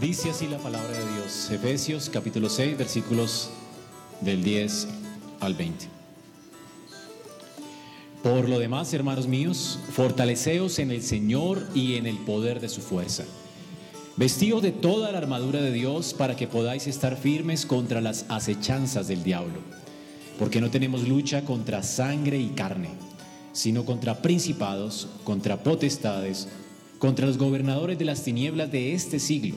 Dice así la palabra de Dios, Efesios capítulo 6, versículos del 10 al 20. Por lo demás, hermanos míos, fortaleceos en el Señor y en el poder de su fuerza. Vestíos de toda la armadura de Dios para que podáis estar firmes contra las acechanzas del diablo. Porque no tenemos lucha contra sangre y carne, sino contra principados, contra potestades, contra los gobernadores de las tinieblas de este siglo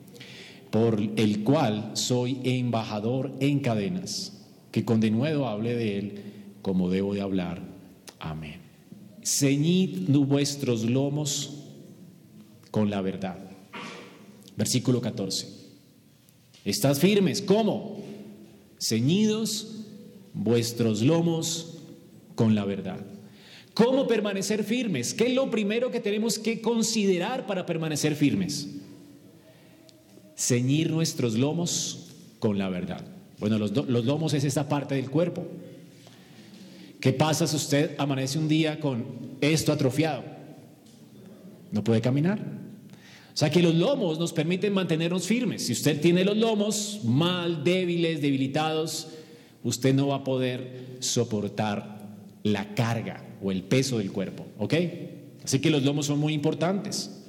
por el cual soy embajador en cadenas, que con denuedo hable de él como debo de hablar. Amén. Ceñid vuestros lomos con la verdad. Versículo 14. Estás firmes, ¿cómo? Ceñidos vuestros lomos con la verdad. ¿Cómo permanecer firmes? ¿Qué es lo primero que tenemos que considerar para permanecer firmes? Ceñir nuestros lomos con la verdad. Bueno, los, lomos es esa parte del cuerpo. ¿Qué pasa si usted amanece un día con esto atrofiado? No puede caminar. O sea que los lomos nos permiten mantenernos firmes. Si usted tiene los lomos mal, débiles, debilitados, usted no va a poder soportar la carga o el peso del cuerpo. ¿Ok? Así que los lomos son muy importantes.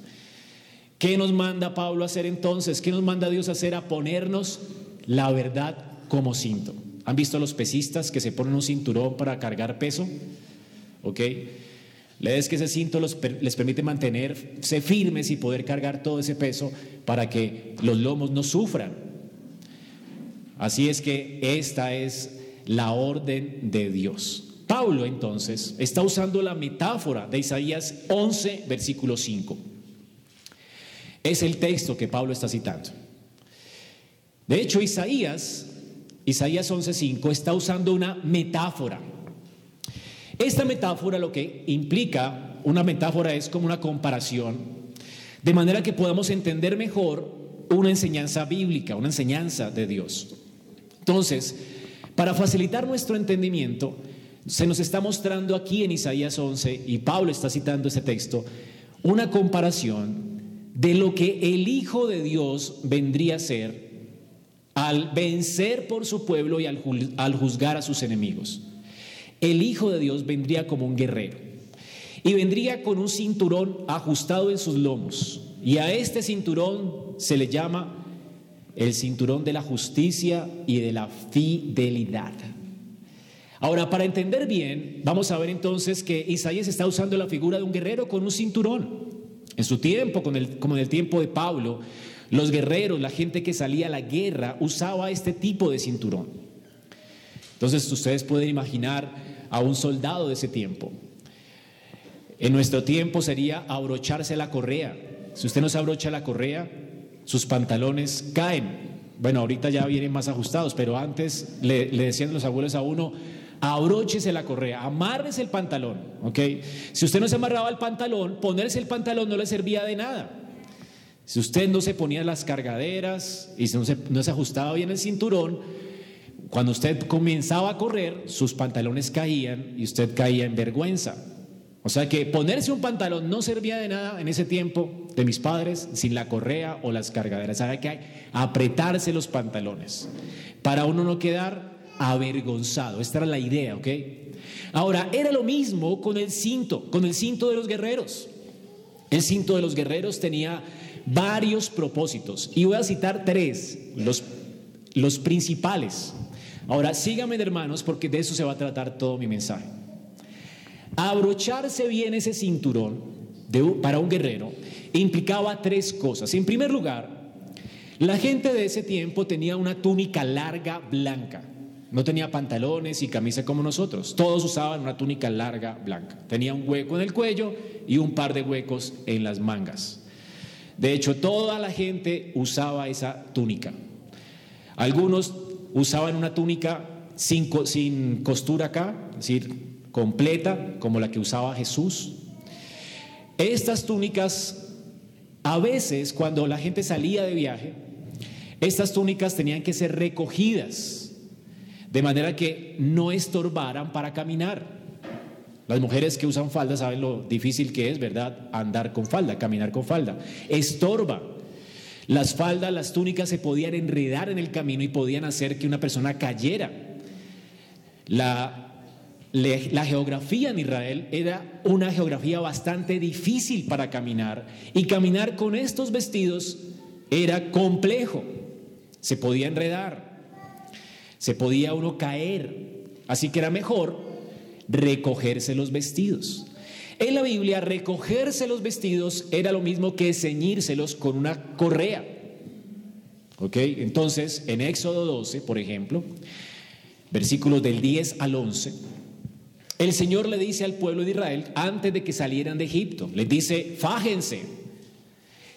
¿Qué nos manda Pablo a hacer entonces? ¿Qué nos manda Dios a hacer? A ponernos la verdad como cinto. ¿Han visto a los pesistas que se ponen un cinturón para cargar peso? ¿Ok? es que ese cinto les permite mantenerse firmes y poder cargar todo ese peso para que los lomos no sufran. Así es que esta es la orden de Dios. Pablo entonces está usando la metáfora de Isaías 11, versículo 5. Es el texto que Pablo está citando. De hecho, Isaías, Isaías 11:5, está usando una metáfora. Esta metáfora lo que implica, una metáfora es como una comparación, de manera que podamos entender mejor una enseñanza bíblica, una enseñanza de Dios. Entonces, para facilitar nuestro entendimiento, se nos está mostrando aquí en Isaías 11, y Pablo está citando ese texto, una comparación de lo que el Hijo de Dios vendría a ser al vencer por su pueblo y al juzgar a sus enemigos. El Hijo de Dios vendría como un guerrero y vendría con un cinturón ajustado en sus lomos. Y a este cinturón se le llama el cinturón de la justicia y de la fidelidad. Ahora, para entender bien, vamos a ver entonces que Isaías está usando la figura de un guerrero con un cinturón. En su tiempo, como en el tiempo de Pablo, los guerreros, la gente que salía a la guerra, usaba este tipo de cinturón. Entonces ustedes pueden imaginar a un soldado de ese tiempo. En nuestro tiempo sería abrocharse la correa. Si usted no se abrocha la correa, sus pantalones caen. Bueno, ahorita ya vienen más ajustados, pero antes le, le decían los abuelos a uno, abróchese la correa, amárrese el pantalón, ¿ok? Si usted no se amarraba el pantalón, ponerse el pantalón no le servía de nada. Si usted no se ponía las cargaderas y no se, no se ajustaba bien el cinturón, cuando usted comenzaba a correr, sus pantalones caían y usted caía en vergüenza. O sea que ponerse un pantalón no servía de nada en ese tiempo de mis padres sin la correa o las cargaderas. Había que apretarse los pantalones para uno no quedar avergonzado. Esta era la idea, ¿ok? Ahora, era lo mismo con el cinto, con el cinto de los guerreros. El cinto de los guerreros tenía varios propósitos y voy a citar tres. Los, los principales. Ahora, síganme hermanos porque de eso se va a tratar todo mi mensaje. Abrocharse bien ese cinturón para un guerrero implicaba tres cosas. En primer lugar, la gente de ese tiempo tenía una túnica larga blanca. No tenía pantalones y camisa como nosotros. Todos usaban una túnica larga blanca. Tenía un hueco en el cuello y un par de huecos en las mangas. De hecho, toda la gente usaba esa túnica. Algunos usaban una túnica sin, sin costura acá, es decir, completa, como la que usaba Jesús. Estas túnicas, a veces, cuando la gente salía de viaje, estas túnicas tenían que ser recogidas, de manera que no estorbaran para caminar. Las mujeres que usan falda saben lo difícil que es, ¿verdad? Andar con falda, caminar con falda. Estorba. Las faldas, las túnicas se podían enredar en el camino y podían hacer que una persona cayera. La, la geografía en Israel era una geografía bastante difícil para caminar y caminar con estos vestidos era complejo. Se podía enredar, se podía uno caer, así que era mejor recogerse los vestidos. En la Biblia, recogerse los vestidos era lo mismo que ceñírselos con una correa. ¿Ok? Entonces, en Éxodo 12, por ejemplo, versículos del 10 al 11, el Señor le dice al pueblo de Israel, antes de que salieran de Egipto, les dice, fájense,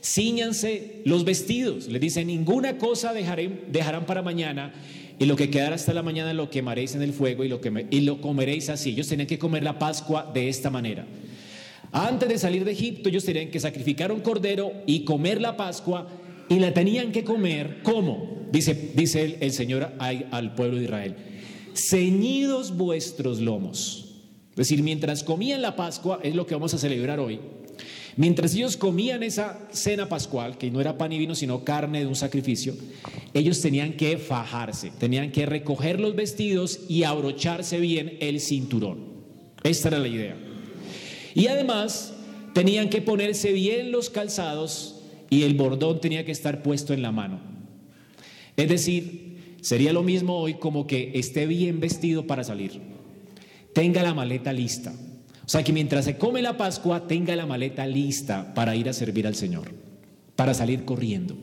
ciñanse los vestidos, les dice, ninguna cosa dejarán para mañana y lo que quedará hasta la mañana lo quemaréis en el fuego y lo, y lo comeréis así. Ellos tenían que comer la Pascua de esta manera. Antes de salir de Egipto, ellos tenían que sacrificar un cordero y comer la Pascua y la tenían que comer, ¿cómo? Dice, dice el, Señor al pueblo de Israel, ceñidos vuestros lomos. Es decir, mientras comían la Pascua, es lo que vamos a celebrar hoy, Mientras ellos comían esa cena pascual, que no era pan y vino, sino carne de un sacrificio, ellos tenían que fajarse, tenían que recoger los vestidos y abrocharse bien el cinturón. Esta era la idea. Y además tenían que ponerse bien los calzados y el bordón tenía que estar puesto en la mano. Es decir, sería lo mismo hoy como que esté bien vestido para salir. Tenga la maleta lista o sea, que mientras se come la Pascua tenga la maleta lista para ir a servir al Señor, para salir corriendo.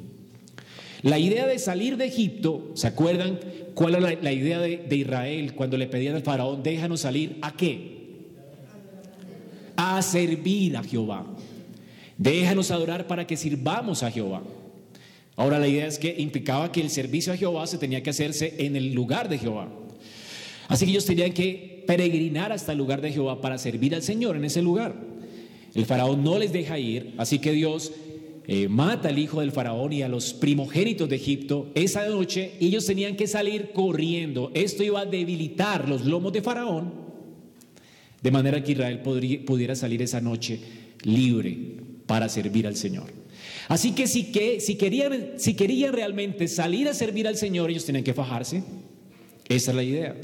La idea de salir de Egipto, ¿se acuerdan cuál era la, idea de, de, Israel cuando le pedían al faraón, déjanos salir? ¿A qué? A servir a Jehová. Déjanos adorar para que sirvamos a Jehová. Ahora la idea es que implicaba que el servicio a Jehová se tenía que hacerse en el lugar de Jehová. Así que ellos tenían que peregrinar hasta el lugar de Jehová para servir al Señor en ese lugar. El faraón no les deja ir, así que Dios eh, mata al hijo del faraón y a los primogénitos de Egipto esa noche ellos tenían que salir corriendo. Esto iba a debilitar los lomos de faraón, de manera que Israel pudiera salir esa noche libre para servir al Señor. Así que si, que, si, querían, si querían realmente salir a servir al Señor, ellos tenían que fajarse. Esa es la idea.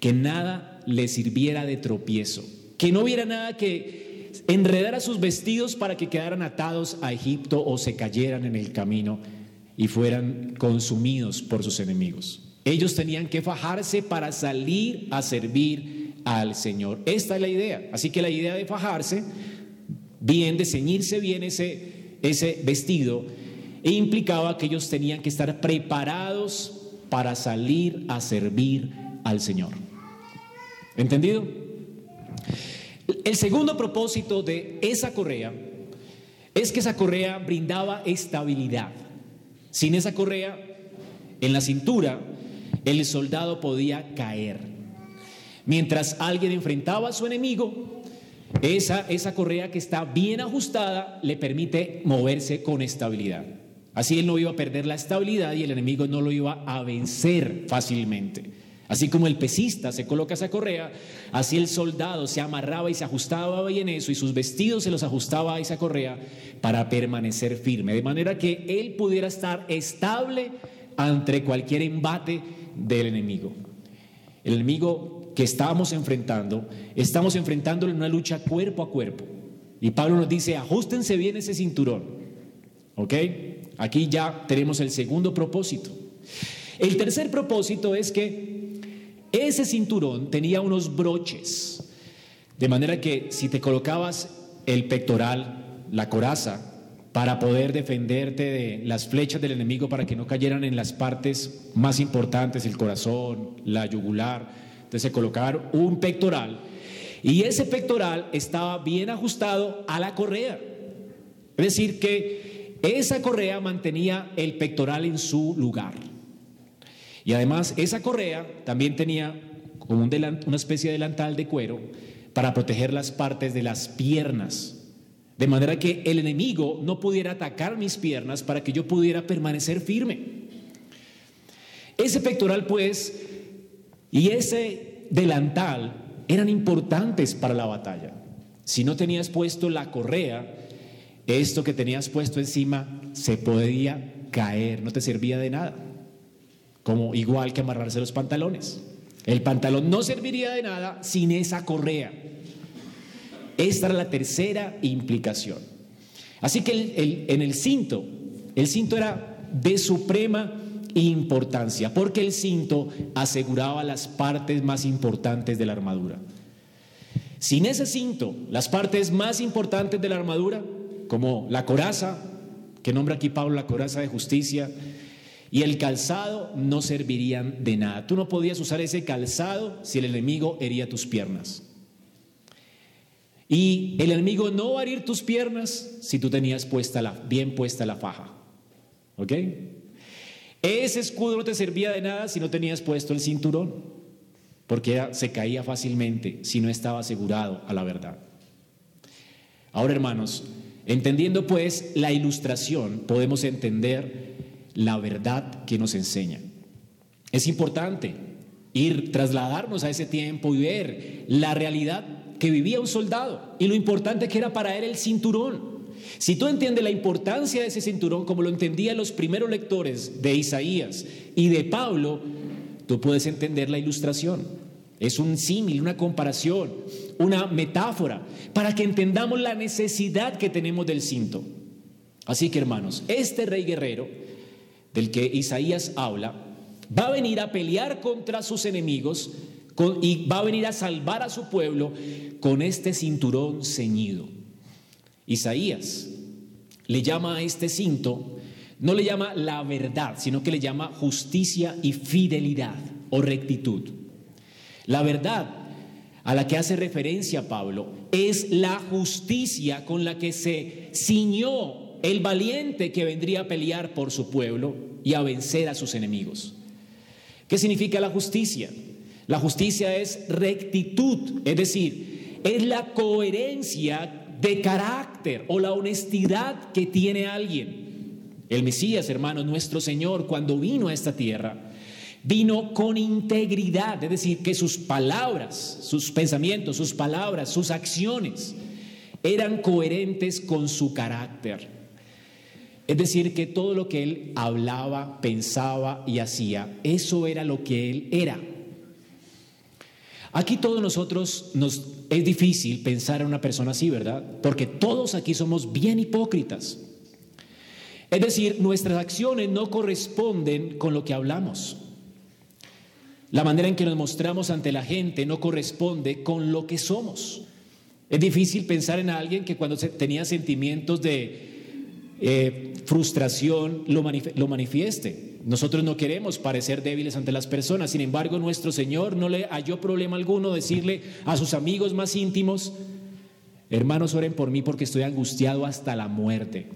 Que nada le sirviera de tropiezo, que no hubiera nada que enredara sus vestidos para que quedaran atados a Egipto o se cayeran en el camino y fueran consumidos por sus enemigos. Ellos tenían que fajarse para salir a servir al Señor. Esta es la idea. Así que la idea de fajarse, bien, de ceñirse bien ese, ese vestido, implicaba que ellos tenían que estar preparados para salir a servir al Señor. ¿Entendido? El segundo propósito de esa correa es que esa correa brindaba estabilidad. Sin esa correa en la cintura, el soldado podía caer. Mientras alguien enfrentaba a su enemigo, esa, esa correa que está bien ajustada le permite moverse con estabilidad. Así él no iba a perder la estabilidad y el enemigo no lo iba a vencer fácilmente. Así como el pesista se coloca esa correa, así el soldado se amarraba y se ajustaba bien eso y sus vestidos se los ajustaba a esa correa para permanecer firme, de manera que él pudiera estar estable ante cualquier embate del enemigo. El enemigo que estábamos enfrentando, estamos enfrentando en una lucha cuerpo a cuerpo. Y Pablo nos dice, ajustense bien ese cinturón. ¿Ok? Aquí ya tenemos el segundo propósito. El tercer propósito es que ese cinturón tenía unos broches, de manera que si te colocabas el pectoral, la coraza, para poder defenderte de las flechas del enemigo para que no cayeran en las partes más importantes, el corazón, la yugular. Entonces se colocaron un pectoral y ese pectoral estaba bien ajustado a la correa. Es decir, que esa correa mantenía el pectoral en su lugar. Y además esa correa también tenía como una especie de delantal de cuero para proteger las partes de las piernas de manera que el enemigo no pudiera atacar mis piernas para que yo pudiera permanecer firme. Ese pectoral, pues, y ese delantal eran importantes para la batalla. Si no tenías puesto la correa, esto que tenías puesto encima se podía caer, no te servía de nada. Como igual que amarrarse los pantalones. El pantalón no serviría de nada sin esa correa. Esta era la tercera implicación. Así que en el cinto, el cinto era de suprema importancia, porque el cinto aseguraba las partes más importantes de la armadura. Sin ese cinto, las partes más importantes de la armadura, como la coraza, que nombra aquí Pablo la coraza de justicia, y el calzado no servirían de nada. Tú no podías usar ese calzado si el enemigo hería tus piernas. Y el enemigo no va a herir tus piernas si tú tenías puesta la, bien puesta la faja. ¿Ok? Ese escudo no te servía de nada si no tenías puesto el cinturón, porque se caía fácilmente si no estaba asegurado a la verdad. Ahora, hermanos, entendiendo pues la ilustración, podemos entender la verdad que nos enseña. Es importante ir, trasladarnos a ese tiempo y ver la realidad que vivía un soldado y lo importante que era para él el cinturón. Si tú entiendes la importancia de ese cinturón como lo entendían los primeros lectores de Isaías y de Pablo, tú puedes entender la ilustración. Es un símil, una comparación, una metáfora, para que entendamos la necesidad que tenemos del cinto. Así que hermanos, este rey guerrero del que Isaías habla, va a venir a pelear contra sus enemigos y va a venir a salvar a su pueblo con este cinturón ceñido. Isaías le llama a este cinto, no le llama la verdad, sino que le llama justicia y fidelidad o rectitud. La verdad a la que hace referencia Pablo es la justicia con la que se ciñó el valiente que vendría a pelear por su pueblo y a vencer a sus enemigos. ¿Qué significa la justicia? La justicia es rectitud, es decir, es la coherencia de carácter o la honestidad que tiene alguien. El Mesías, hermano, nuestro Señor, cuando vino a esta tierra, vino con integridad, es decir, que sus palabras, sus pensamientos, sus palabras, sus acciones eran coherentes con su carácter. Es decir, que todo lo que él hablaba, pensaba y hacía, eso era lo que él era. Aquí todos nosotros nos es difícil pensar en una persona así, ¿verdad? Porque todos aquí somos bien hipócritas. Es decir, nuestras acciones no corresponden con lo que hablamos. La manera en que nos mostramos ante la gente no corresponde con lo que somos. Es difícil pensar en alguien que cuando tenía sentimientos de eh, frustración lo, lo manifieste. Nosotros no queremos parecer débiles ante las personas, sin embargo nuestro Señor no le halló problema alguno decirle a sus amigos más íntimos, hermanos, oren por mí porque estoy angustiado hasta la muerte.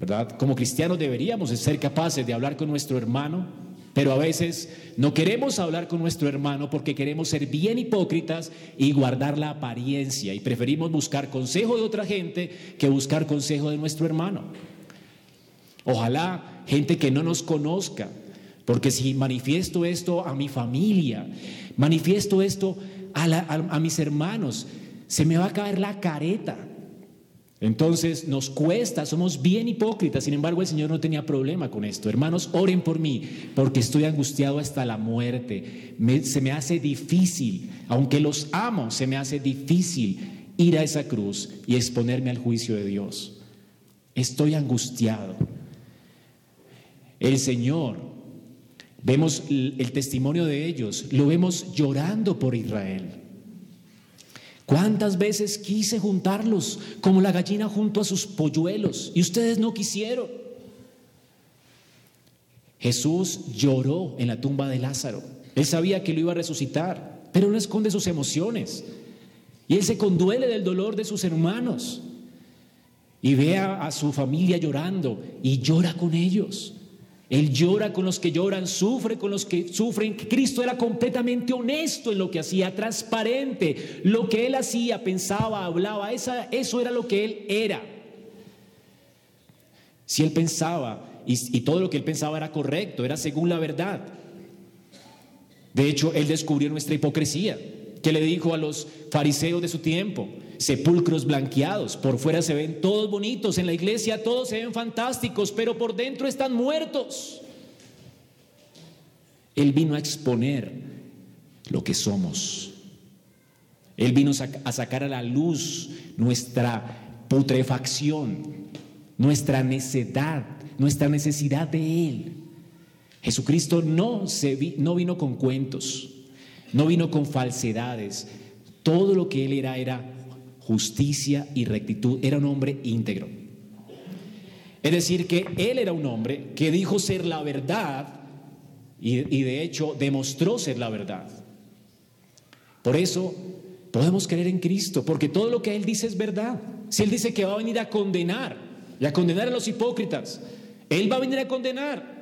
¿Verdad? Como cristianos deberíamos ser capaces de hablar con nuestro hermano, pero a veces no queremos hablar con nuestro hermano porque queremos ser bien hipócritas y guardar la apariencia y preferimos buscar consejo de otra gente que buscar consejo de nuestro hermano. Ojalá gente que no nos conozca, porque si manifiesto esto a mi familia, manifiesto esto a, mis hermanos, se me va a caer la careta. Entonces nos cuesta, somos bien hipócritas, sin embargo el Señor no tenía problema con esto. Hermanos, oren por mí, porque estoy angustiado hasta la muerte. se me hace difícil, aunque los amo, se me hace difícil ir a esa cruz y exponerme al juicio de Dios. Estoy angustiado. El Señor Vemos el testimonio de ellos, lo vemos llorando por Israel. ¿Cuántas veces quise juntarlos como la gallina junto a sus polluelos y ustedes no quisieron? Jesús lloró en la tumba de Lázaro. Él sabía que lo iba a resucitar, pero no esconde sus emociones. Y él se conduele del dolor de sus hermanos. Y ve a, su familia llorando y llora con ellos. Él llora con los que lloran, sufre con los que sufren. Cristo era completamente honesto en lo que hacía, transparente. Lo que él hacía, pensaba, hablaba, esa, eso era lo que él era. Si él pensaba, y, y todo lo que él pensaba era correcto, era según la verdad. De hecho, él descubrió nuestra hipocresía, que le dijo a los fariseos de su tiempo, sepulcros blanqueados. Por fuera se ven todos bonitos, en la iglesia todos se ven fantásticos, pero por dentro están muertos. Él vino a exponer lo que somos. Él vino a sacar a la luz nuestra putrefacción, nuestra necedad, nuestra necesidad de Él. Jesucristo no, se no vino con cuentos, no vino con falsedades. Todo lo que Él era era justicia y rectitud. Era un hombre íntegro. Es decir, que él era un hombre que dijo ser la verdad y, de hecho demostró ser la verdad. Por eso podemos creer en Cristo, porque todo lo que Él dice es verdad. Si Él dice que va a venir a condenar y a condenar a los hipócritas, Él va a venir a condenar.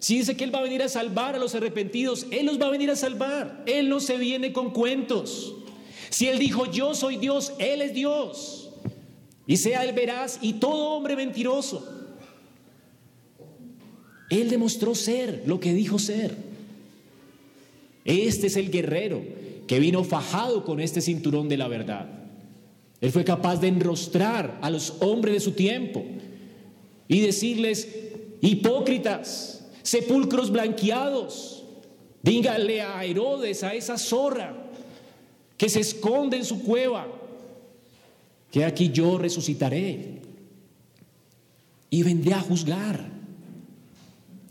Si dice que Él va a venir a salvar a los arrepentidos, Él los va a venir a salvar. Él no se viene con cuentos. Si Él dijo, yo soy Dios, Él es Dios. Y sea Él veraz y todo hombre mentiroso. Él demostró ser lo que dijo ser. Este es el guerrero que vino fajado con este cinturón de la verdad. Él fue capaz de enrostrar a los hombres de su tiempo y decirles, hipócritas, sepulcros blanqueados, díganle a Herodes, a esa zorra, que se esconde en su cueva, que aquí yo resucitaré y vendré a juzgar.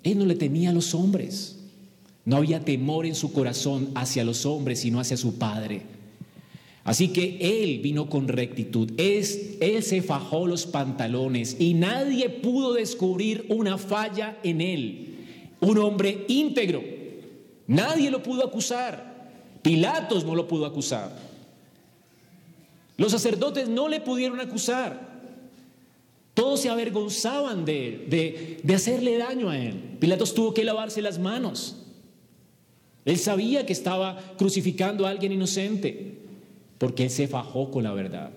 Él no le temía a los hombres, no había temor en su corazón hacia los hombres, sino hacia su Padre. Así que él vino con rectitud, es, él se fajó los pantalones y nadie pudo descubrir una falla en él. Un hombre íntegro, nadie lo pudo acusar. Pilatos no lo pudo acusar. Los sacerdotes no le pudieron acusar. Todos se avergonzaban de, de, hacerle daño a él. Pilatos tuvo que lavarse las manos. Él sabía que estaba crucificando a alguien inocente, porque él se fajó con la verdad.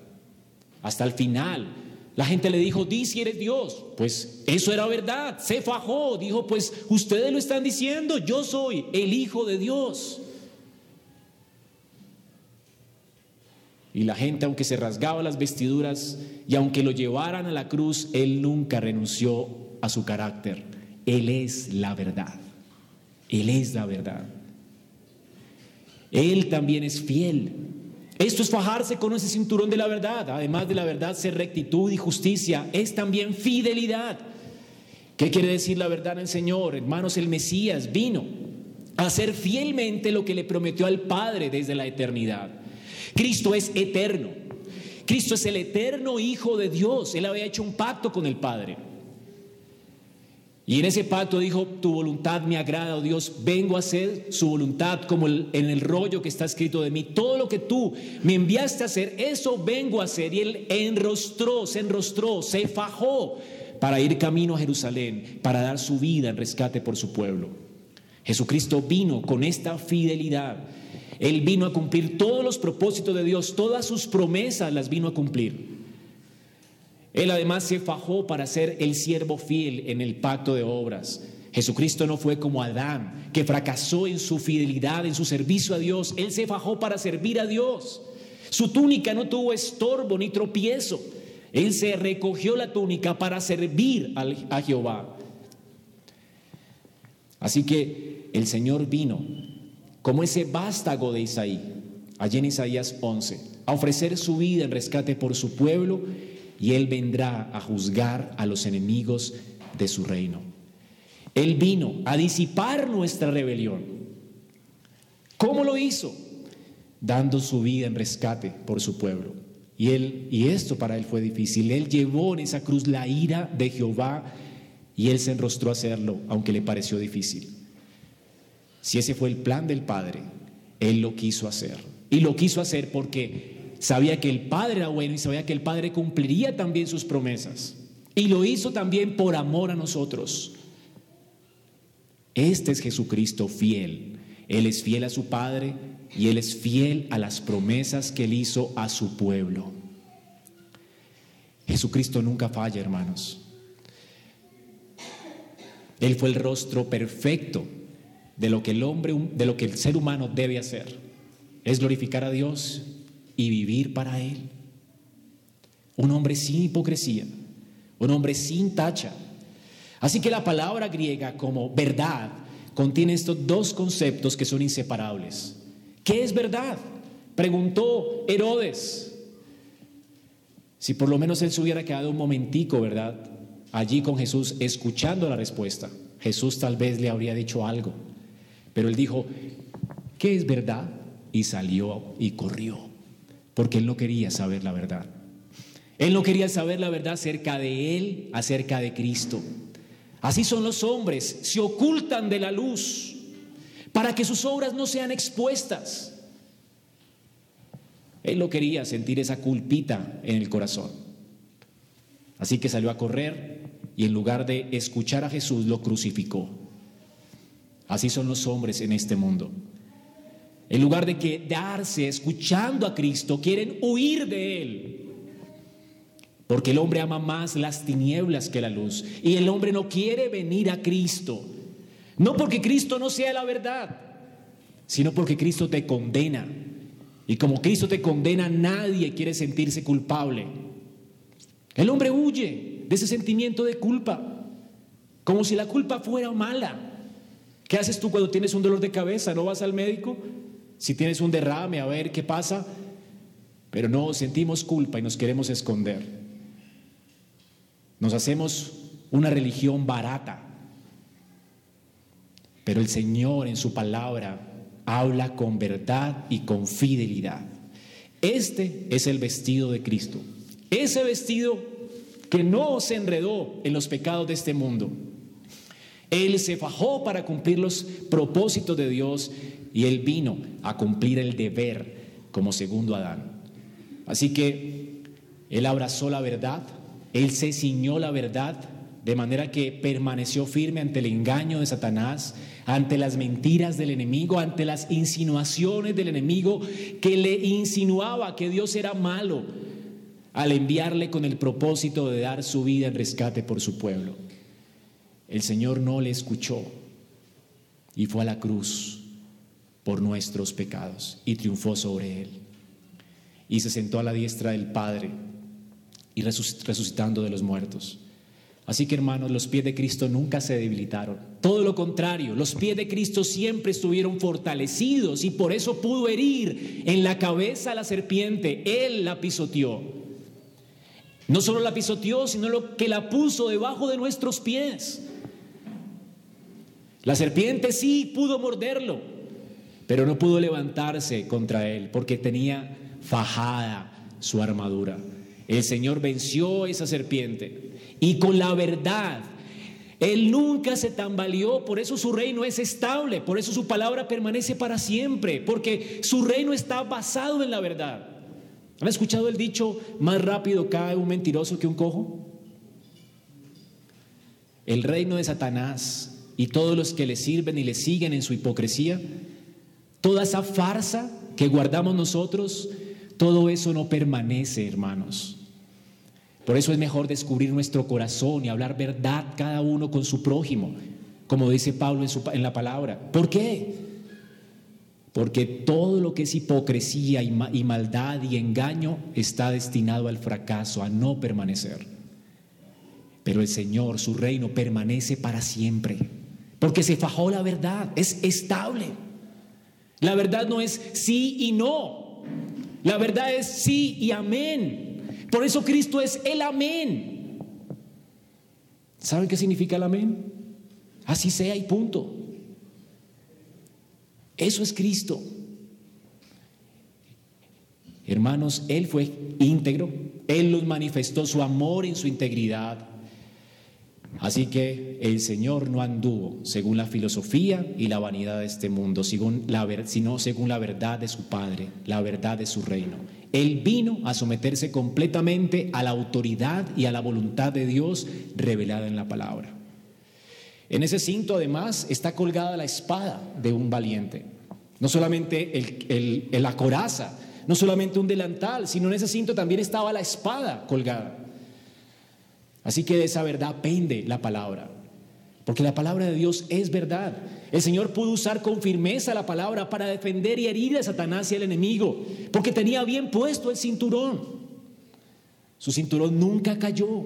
Hasta el final, la gente le dijo, di si eres Dios. Pues eso era verdad, se fajó. Dijo, pues ustedes lo están diciendo, yo soy el Hijo de Dios. Y la gente, aunque se rasgaba las vestiduras y aunque lo llevaran a la cruz, él nunca renunció a su carácter. Él es la verdad. Él es la verdad. Él también es fiel. Esto es fajarse con ese cinturón de la verdad. Además de la verdad, ser rectitud y justicia. Es también fidelidad. ¿Qué quiere decir la verdad en el Señor? Hermanos, el Mesías vino a hacer fielmente lo que le prometió al Padre desde la eternidad. Cristo es eterno. Cristo es el eterno Hijo de Dios. Él había hecho un pacto con el Padre. Y en ese pacto dijo, tu voluntad me agrada, oh Dios, vengo a hacer su voluntad como en el rollo que está escrito de mí. Todo lo que tú me enviaste a hacer, eso vengo a hacer. Y él enrostró, se enrostró, se fajó para ir camino a Jerusalén, para dar su vida en rescate por su pueblo. Jesucristo vino con esta fidelidad él vino a cumplir todos los propósitos de Dios, todas sus promesas las vino a cumplir. Él además se fajó para ser el siervo fiel en el pacto de obras. Jesucristo no fue como Adán, que fracasó en su fidelidad, en su servicio a Dios. Él se fajó para servir a Dios. Su túnica no tuvo estorbo ni tropiezo. Él se recogió la túnica para servir a Jehová. Así que el Señor vino como ese vástago de Isaí, allí en Isaías 11, a ofrecer su vida en rescate por su pueblo y él vendrá a juzgar a los enemigos de su reino. Él vino a disipar nuestra rebelión. ¿Cómo lo hizo? Dando su vida en rescate por su pueblo. Y él y esto para él fue difícil. Él llevó en esa cruz la ira de Jehová y él se enrostró a hacerlo, aunque le pareció difícil. Si ese fue el plan del Padre, él lo quiso hacer. Y lo quiso hacer porque sabía que el Padre era bueno y sabía que el Padre cumpliría también sus promesas. Y lo hizo también por amor a nosotros. Este es Jesucristo fiel. Él es fiel a su Padre y Él es fiel a las promesas que Él hizo a su pueblo. Jesucristo nunca falla, hermanos. Él fue el rostro perfecto de lo que el hombre, de lo que el ser humano debe hacer. Es glorificar a Dios y vivir para Él. Un hombre sin hipocresía, un hombre sin tacha. Así que la palabra griega como verdad contiene estos dos conceptos que son inseparables. ¿Qué es verdad? Preguntó Herodes. Si por lo menos él se hubiera quedado un momentico, ¿verdad? Allí con Jesús escuchando la respuesta, Jesús tal vez le habría dicho algo. Pero él dijo, ¿qué es verdad? Y salió y corrió, porque él no quería saber la verdad. Él no quería saber la verdad acerca de él, acerca de Cristo. Así son los hombres, se ocultan de la luz para que sus obras no sean expuestas. Él no quería sentir esa culpita en el corazón. Así que salió a correr y en lugar de escuchar a Jesús lo crucificó. Así son los hombres en este mundo. En lugar de quedarse escuchando a Cristo, quieren huir de Él. Porque el hombre ama más las tinieblas que la luz. Y el hombre no quiere venir a Cristo. No porque Cristo no sea la verdad, sino porque Cristo te condena. Y como Cristo te condena, nadie quiere sentirse culpable. El hombre huye de ese sentimiento de culpa, como si la culpa fuera mala. ¿Qué haces tú cuando tienes un dolor de cabeza? ¿No vas al médico? Si tienes un derrame, a ver qué pasa. Pero no, sentimos culpa y nos queremos esconder. Nos hacemos una religión barata pero el Señor en su palabra habla con verdad y con fidelidad. Este es el vestido de Cristo. Ese vestido que no se enredó en los pecados de este mundo. Él se fajó para cumplir los propósitos de Dios y él vino a cumplir el deber como segundo Adán. Así que él abrazó la verdad, él se ciñó la verdad de manera que permaneció firme ante el engaño de Satanás, ante las mentiras del enemigo, ante las insinuaciones del enemigo que le insinuaba que Dios era malo al enviarle con el propósito de dar su vida en rescate por su pueblo. El Señor no le escuchó y fue a la cruz por nuestros pecados y triunfó sobre él. Y se sentó a la diestra del Padre y resucitando de los muertos. Así que hermanos, los pies de Cristo nunca se debilitaron. Todo lo contrario, los pies de Cristo siempre estuvieron fortalecidos y por eso pudo herir en la cabeza a la serpiente. Él la pisoteó. No solo la pisoteó, sino lo que la puso debajo de nuestros pies. La serpiente sí pudo morderlo, pero no pudo levantarse contra él porque tenía fajada su armadura. El Señor venció esa serpiente y con la verdad. Él nunca se tambaleó, por eso su reino es estable, por eso su palabra permanece para siempre, porque su reino está basado en la verdad. ¿Han escuchado el dicho, más rápido cae un mentiroso que un cojo? El reino de Satanás y todos los que le sirven y le siguen en su hipocresía, toda esa farsa que guardamos nosotros, todo eso no permanece, hermanos. Por eso es mejor descubrir nuestro corazón y hablar verdad cada uno con su prójimo, como dice Pablo en, la palabra. ¿Por qué? Porque todo lo que es hipocresía y, y maldad y engaño está destinado al fracaso, a no permanecer. Pero el Señor, su reino, permanece para siempre, porque se fajó la verdad, es estable. La verdad no es sí y no, la verdad es sí y amén. Por eso Cristo es el amén. ¿Saben qué significa el amén? Así sea y punto. Eso es Cristo. Hermanos, Él fue íntegro, Él nos manifestó su amor en su integridad. Así que el Señor no anduvo según la filosofía y la vanidad de este mundo, sino según la verdad de su Padre, la verdad de su reino. Él vino a someterse completamente a la autoridad y a la voluntad de Dios revelada en la palabra. En ese cinto además está colgada la espada de un valiente. No solamente el, la coraza, no solamente un delantal, sino en ese cinto también estaba la espada colgada. Así que de esa verdad pende la palabra, porque la palabra de Dios es verdad. El Señor pudo usar con firmeza la palabra para defender y herir a Satanás y al enemigo, porque tenía bien puesto el cinturón. Su cinturón nunca cayó.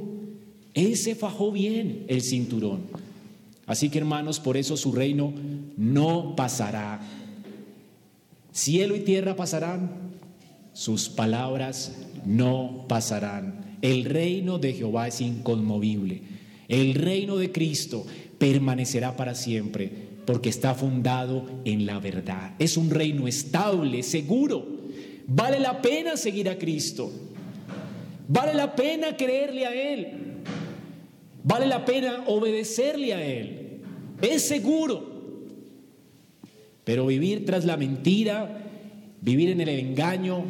Él se fajó bien el cinturón. Así que hermanos, por eso su reino no pasará. Cielo y tierra pasarán, sus palabras no pasarán. El reino de Jehová es inconmovible. El reino de Cristo permanecerá para siempre porque está fundado en la verdad. Es un reino estable, seguro. Vale la pena seguir a Cristo. Vale la pena creerle a Él. Vale la pena obedecerle a Él. Es seguro. Pero vivir tras la mentira, vivir en el engaño,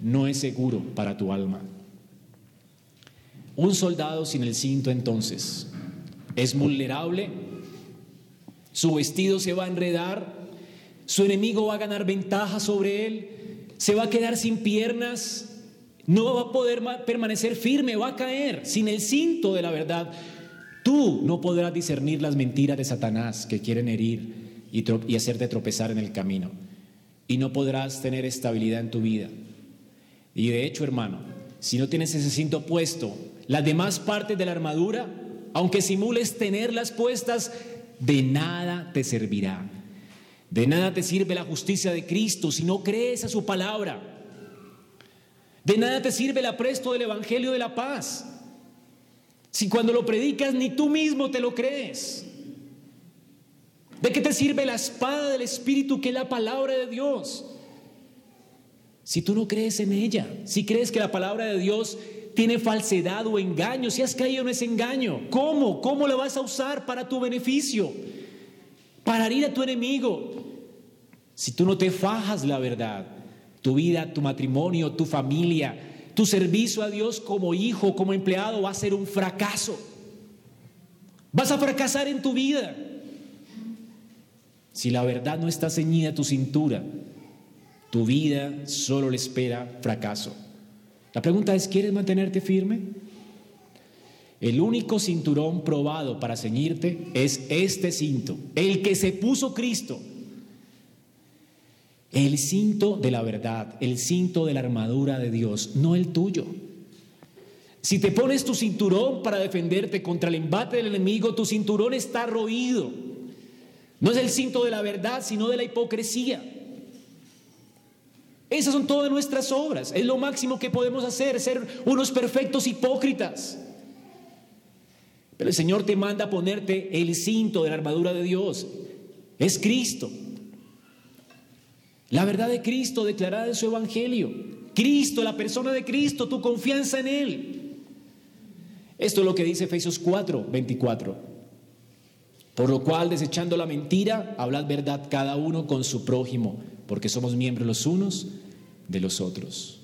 no es seguro para tu alma. Un soldado sin el cinto entonces es vulnerable, su vestido se va a enredar, su enemigo va a ganar ventaja sobre él, se va a quedar sin piernas, no va a poder permanecer firme, va a caer sin el cinto de la verdad. Tú no podrás discernir las mentiras de Satanás que quieren herir y, hacerte tropezar en el camino. Y no podrás tener estabilidad en tu vida. Y de hecho, hermano, si no tienes ese cinto puesto, las demás partes de la armadura, aunque simules tenerlas puestas, de nada te servirá. De nada te sirve la justicia de Cristo si no crees a su palabra. De nada te sirve el apresto del Evangelio de la paz si cuando lo predicas ni tú mismo te lo crees? ¿De qué te sirve la espada del Espíritu que es la palabra de Dios? Si tú no crees en ella, si crees que la palabra de Dios tiene falsedad o engaño, si has caído en ese engaño, ¿cómo? ¿Cómo la vas a usar para tu beneficio? Para herir a tu enemigo. Si tú no te fajas la verdad, tu vida, tu matrimonio, tu familia, tu servicio a Dios como hijo, como empleado va a ser un fracaso. Vas a fracasar en tu vida. Si la verdad no está ceñida a tu cintura, tu vida solo le espera fracaso. La pregunta es, ¿quieres mantenerte firme? El único cinturón probado para ceñirte es este cinto, el que se puso Cristo. El cinto de la verdad, el cinto de la armadura de Dios, no el tuyo. Si te pones tu cinturón para defenderte contra el embate del enemigo, tu cinturón está roído. No es el cinto de la verdad, sino de la hipocresía. Esas son todas nuestras obras. Es lo máximo que podemos hacer, ser unos perfectos hipócritas. Pero el Señor te manda a ponerte el cinto de la armadura de Dios. Es Cristo. La verdad de Cristo declarada en su Evangelio. Cristo, la persona de Cristo, tu confianza en Él. Esto es lo que dice Efesios 4, 24. Por lo cual, desechando la mentira, hablad verdad cada uno con su prójimo, porque somos miembros los unos de los otros.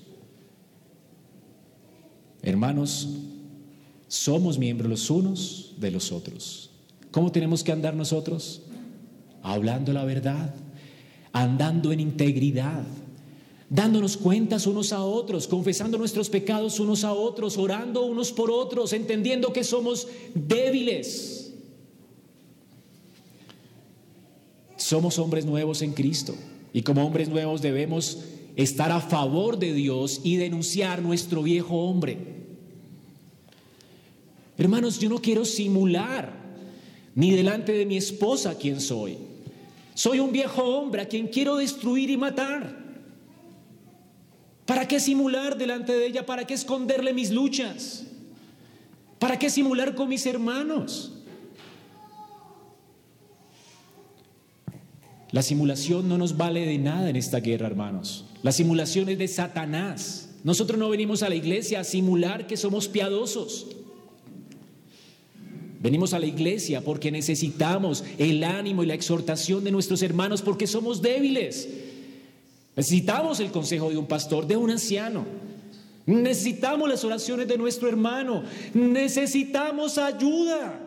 Hermanos, somos miembros los unos de los otros. ¿Cómo tenemos que andar nosotros? Hablando la verdad andando en integridad, dándonos cuentas unos a otros, confesando nuestros pecados unos a otros, orando unos por otros, entendiendo que somos débiles. Somos hombres nuevos en Cristo y como hombres nuevos debemos estar a favor de Dios y denunciar nuestro viejo hombre. Hermanos, yo no quiero simular ni delante de mi esposa quién soy. Soy un viejo hombre a quien quiero destruir y matar. ¿Para qué simular delante de ella? ¿Para qué esconderle mis luchas? ¿Para qué simular con mis hermanos? La simulación no nos vale de nada en esta guerra, hermanos. La simulación es de Satanás. Nosotros no venimos a la iglesia a simular que somos piadosos. Venimos a la iglesia porque necesitamos el ánimo y la exhortación de nuestros hermanos porque somos débiles. Necesitamos el consejo de un pastor, de un anciano. Necesitamos las oraciones de nuestro hermano. Necesitamos ayuda.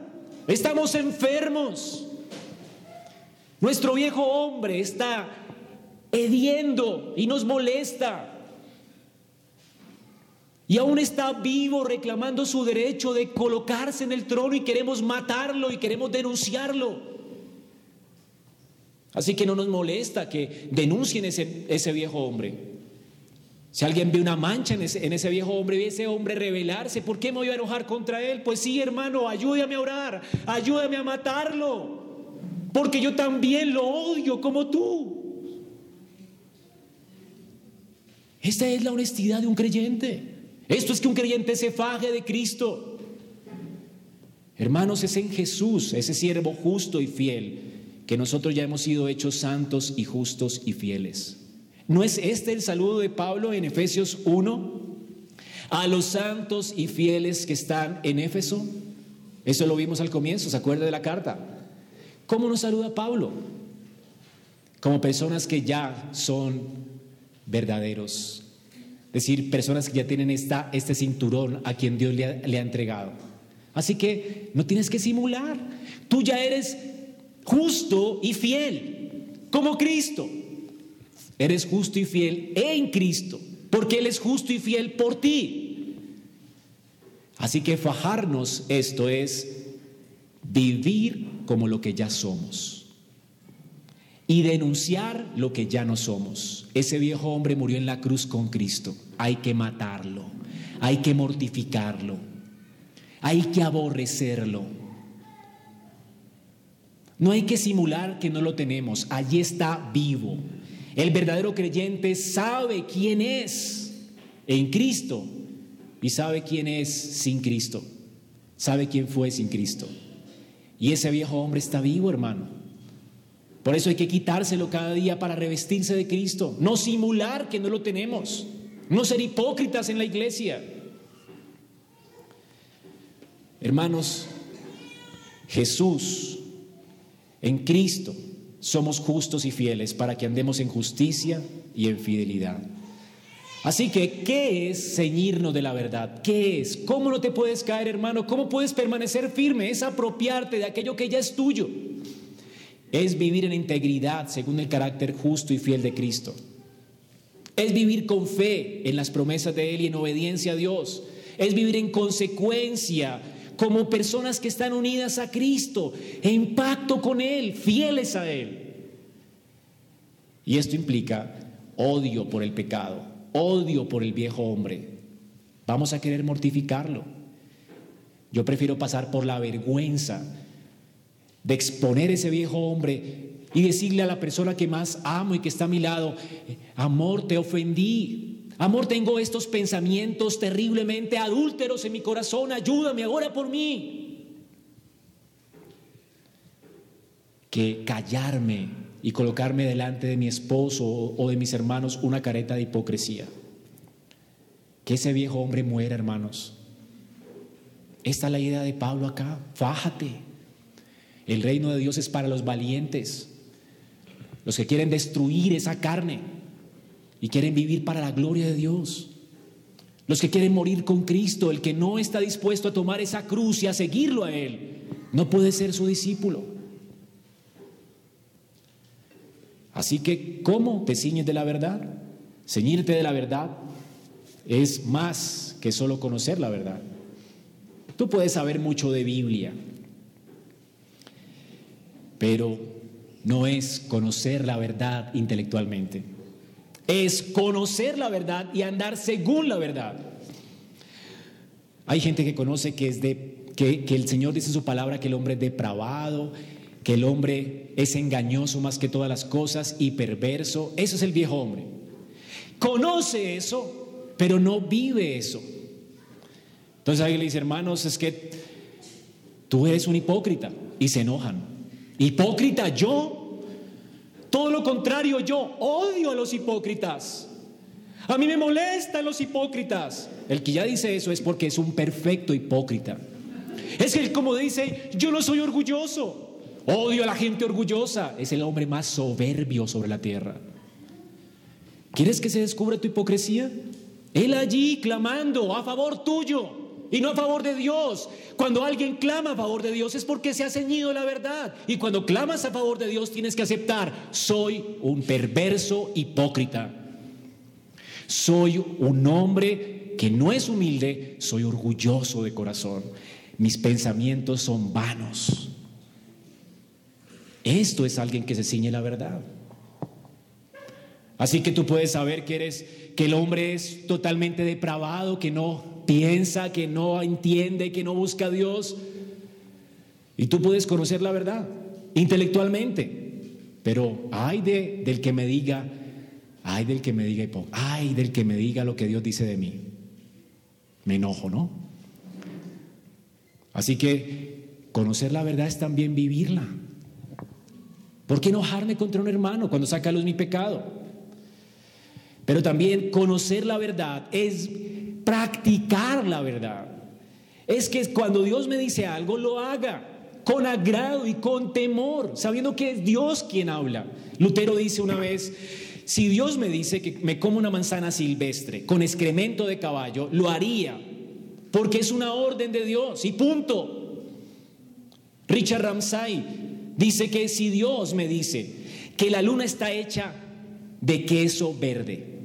Estamos enfermos. Nuestro viejo hombre está hediendo y nos molesta. Y aún está vivo reclamando su derecho de colocarse en el trono y queremos matarlo y queremos denunciarlo. Así que no nos molesta que denuncien ese, ese viejo hombre. Si alguien ve una mancha en ese, en ese, viejo hombre, ve ese hombre rebelarse, ¿por qué me voy a enojar contra él? Pues sí, hermano, ayúdame a orar, ayúdame a matarlo, porque yo también lo odio como tú. Esta es la honestidad de un creyente. Esto es que un creyente se faje de Cristo. Hermanos, es en Jesús, ese siervo justo y fiel, que nosotros ya hemos sido hechos santos y justos y fieles. ¿No es este el saludo de Pablo en Efesios 1? A los santos y fieles que están en Éfeso. Eso lo vimos al comienzo, ¿se acuerda de la carta? ¿Cómo nos saluda Pablo? Como personas que ya son verdaderos decir, personas que ya tienen este cinturón a quien Dios le ha, le ha entregado. Así que no tienes que simular. Tú ya eres justo y fiel, como Cristo. Eres justo y fiel en Cristo, porque Él es justo y fiel por ti. Así que fajarnos esto es vivir como lo que ya somos y denunciar lo que ya no somos. Ese viejo hombre murió en la cruz con Cristo. Hay que matarlo, hay que mortificarlo, hay que aborrecerlo. No hay que simular que no lo tenemos, allí está vivo. El verdadero creyente sabe quién es en Cristo y sabe quién es sin Cristo. Sabe quién fue sin Cristo. Y ese viejo hombre está vivo, hermano. Por eso hay que quitárselo cada día para revestirse de Cristo, no simular que no lo tenemos, no ser hipócritas en la iglesia. Hermanos, Jesús, en Cristo, somos justos y fieles para que andemos en justicia y en fidelidad. Así que, ¿qué es ceñirnos de la verdad? ¿Qué es? ¿Cómo no te puedes caer, hermano? ¿Cómo puedes permanecer firme? Es apropiarte de aquello que ya es tuyo es vivir en integridad según el carácter justo y fiel de Cristo. Es vivir con fe en las promesas de Él y en obediencia a Dios. Es vivir en consecuencia como personas que están unidas a Cristo, en pacto con Él, fieles a Él. Y esto implica odio por el pecado, odio por el viejo hombre. Vamos a querer mortificarlo. Yo prefiero pasar por la vergüenza de exponer ese viejo hombre y decirle a la persona que más amo y que está a mi lado, amor, te ofendí. Amor, tengo estos pensamientos terriblemente adúlteros en mi corazón, ayúdame ahora por mí. Que callarme y colocarme delante de mi esposo o de mis hermanos una careta de hipocresía. Que ese viejo hombre muera, hermanos. Esta es la idea de Pablo acá. Fájate. El reino de Dios es para los valientes, los que quieren destruir esa carne y quieren vivir para la gloria de Dios. Los que quieren morir con Cristo, el que no está dispuesto a tomar esa cruz y a seguirlo a Él, no puede ser su discípulo. Así que, ¿cómo te ciñes de la verdad? Ceñirte de la verdad es más que solo conocer la verdad. Tú puedes saber mucho de Biblia, pero no es conocer la verdad intelectualmente. Es conocer la verdad y andar según la verdad. Hay gente que conoce que es de que, el Señor dice en su palabra que el hombre es depravado, que el hombre es engañoso más que todas las cosas y perverso. Eso es el viejo hombre. Conoce eso, pero no vive eso. Entonces alguien le dice, hermanos, es que tú eres un hipócrita y se enojan. Hipócrita yo. Todo lo contrario, yo odio a los hipócritas. A mí me molestan los hipócritas. El que ya dice eso es porque es un perfecto hipócrita. Es que como dice, yo no soy orgulloso. Odio a la gente orgullosa. Es el hombre más soberbio sobre la tierra. ¿Quieres que se descubra tu hipocresía? Él allí clamando a favor tuyo y no a favor de Dios. Cuando alguien clama a favor de Dios es porque se ha ceñido la verdad. Y cuando clamas a favor de Dios tienes que aceptar, soy un perverso hipócrita. Soy un hombre que no es humilde, soy orgulloso de corazón. Mis pensamientos son vanos. Esto es alguien que se ciñe la verdad. Así que tú puedes saber que eres que el hombre es totalmente depravado, que no piensa, que no entiende, que no busca a Dios. Y tú puedes conocer la verdad intelectualmente. Pero hay de, del que me diga, ay del que me diga, ay del que me diga lo que Dios dice de mí. Me enojo, ¿no? Así que conocer la verdad es también vivirla. ¿Por qué enojarme contra un hermano cuando saca a luz mi pecado? Pero también conocer la verdad es practicar la verdad. Es que cuando Dios me dice algo, lo haga con agrado y con temor, sabiendo que es Dios quien habla. Lutero dice una vez, si Dios me dice que me como una manzana silvestre con excremento de caballo, lo haría, porque es una orden de Dios y punto. Richard Ramsay dice que si Dios me dice que la luna está hecha de queso verde,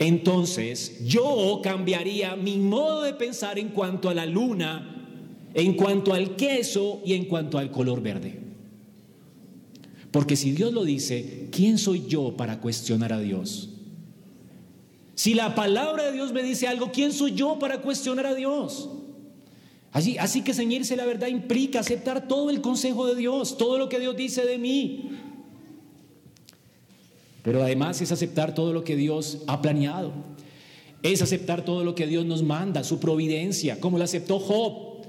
entonces yo cambiaría mi modo de pensar en cuanto a la luna, en cuanto al queso y en cuanto al color verde. Porque si Dios lo dice, ¿quién soy yo para cuestionar a Dios? Si la palabra de Dios me dice algo, ¿quién soy yo para cuestionar a Dios? Así, así que ceñirse la verdad implica aceptar todo el consejo de Dios, todo lo que Dios dice de mí, pero además es aceptar todo lo que Dios ha planeado. Es aceptar todo lo que Dios nos manda, su providencia, como lo aceptó Job.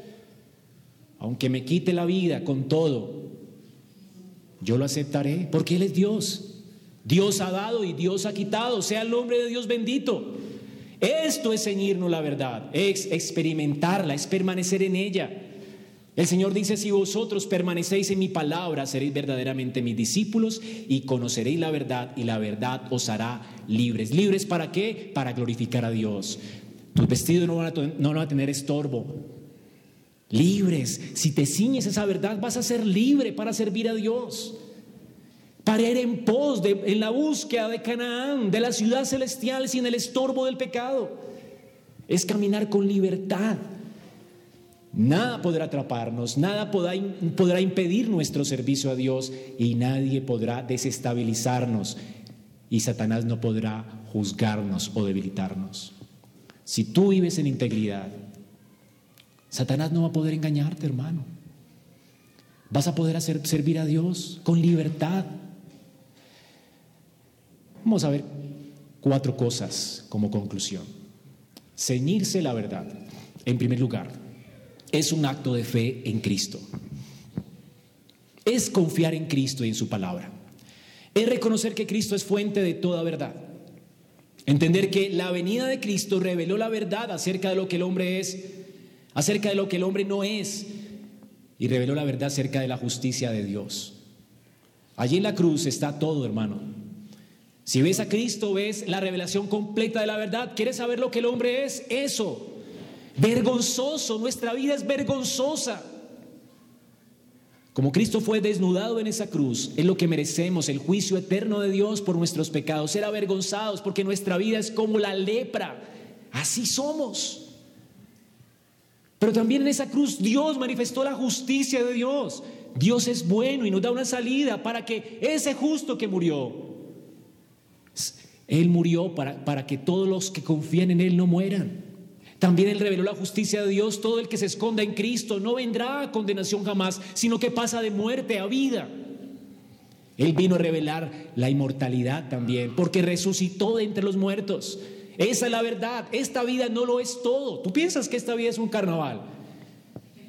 Aunque me quite la vida con todo, yo lo aceptaré porque Él es Dios. Dios ha dado y Dios ha quitado. Sea el nombre de Dios bendito. Esto es ceñirnos la verdad, es experimentarla, es permanecer en ella. El Señor dice, si vosotros permanecéis en mi palabra, seréis verdaderamente mis discípulos y conoceréis la verdad y la verdad os hará libres. ¿Libres para qué? Para glorificar a Dios. Tus vestidos no van a, a tener estorbo. Libres. Si te ciñes esa verdad, vas a ser libre para servir a Dios. Para ir en pos, de, en la búsqueda de Canaán, de la ciudad celestial sin el estorbo del pecado. Es caminar con libertad. Nada podrá atraparnos, nada podrá, impedir nuestro servicio a Dios y nadie podrá desestabilizarnos y Satanás no podrá juzgarnos o debilitarnos. Si tú vives en integridad, Satanás no va a poder engañarte, hermano. Vas a poder hacer, servir a Dios con libertad. Vamos a ver cuatro cosas como conclusión. Ceñirse la verdad. En primer lugar, es un acto de fe en Cristo. Es confiar en Cristo y en su palabra. Es reconocer que Cristo es fuente de toda verdad. Entender que la venida de Cristo reveló la verdad acerca de lo que el hombre es, acerca de lo que el hombre no es, y reveló la verdad acerca de la justicia de Dios. Allí en la cruz está todo, hermano. Si ves a Cristo, ves la revelación completa de la verdad. ¿Quieres saber lo que el hombre es? Eso. Vergonzoso, nuestra vida es vergonzosa. Como Cristo fue desnudado en esa cruz, es lo que merecemos, el juicio eterno de Dios por nuestros pecados, ser avergonzados porque nuestra vida es como la lepra. Así somos. Pero también en esa cruz Dios manifestó la justicia de Dios. Dios es bueno y nos da una salida para que ese justo que murió, Él murió para, para que todos los que confían en Él no mueran. También Él reveló la justicia de Dios. Todo el que se esconda en Cristo no vendrá a condenación jamás, sino que pasa de muerte a vida. Él vino a revelar la inmortalidad también, porque resucitó de entre los muertos. Esa es la verdad. Esta vida no lo es todo. Tú piensas que esta vida es un carnaval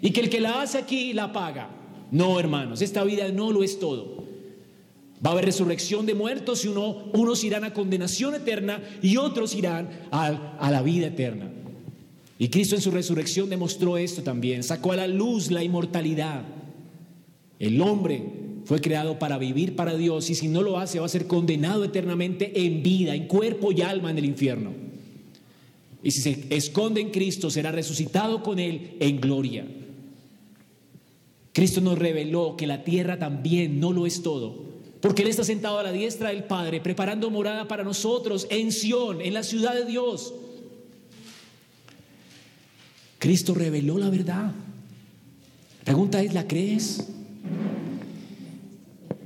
y que el que la hace aquí la paga. No, hermanos, esta vida no lo es todo. Va a haber resurrección de muertos y uno, unos irán a condenación eterna y otros irán a, a la vida eterna. Y Cristo en su resurrección demostró esto también, sacó a la luz la inmortalidad. El hombre fue creado para vivir para Dios y si no lo hace va a ser condenado eternamente en vida, en cuerpo y alma en el infierno. Y si se esconde en Cristo será resucitado con Él en gloria. Cristo nos reveló que la tierra también no lo es todo, porque Él está sentado a la diestra del Padre, preparando morada para nosotros en Sión, en la ciudad de Dios. Cristo reveló la verdad. La pregunta es, ¿la crees?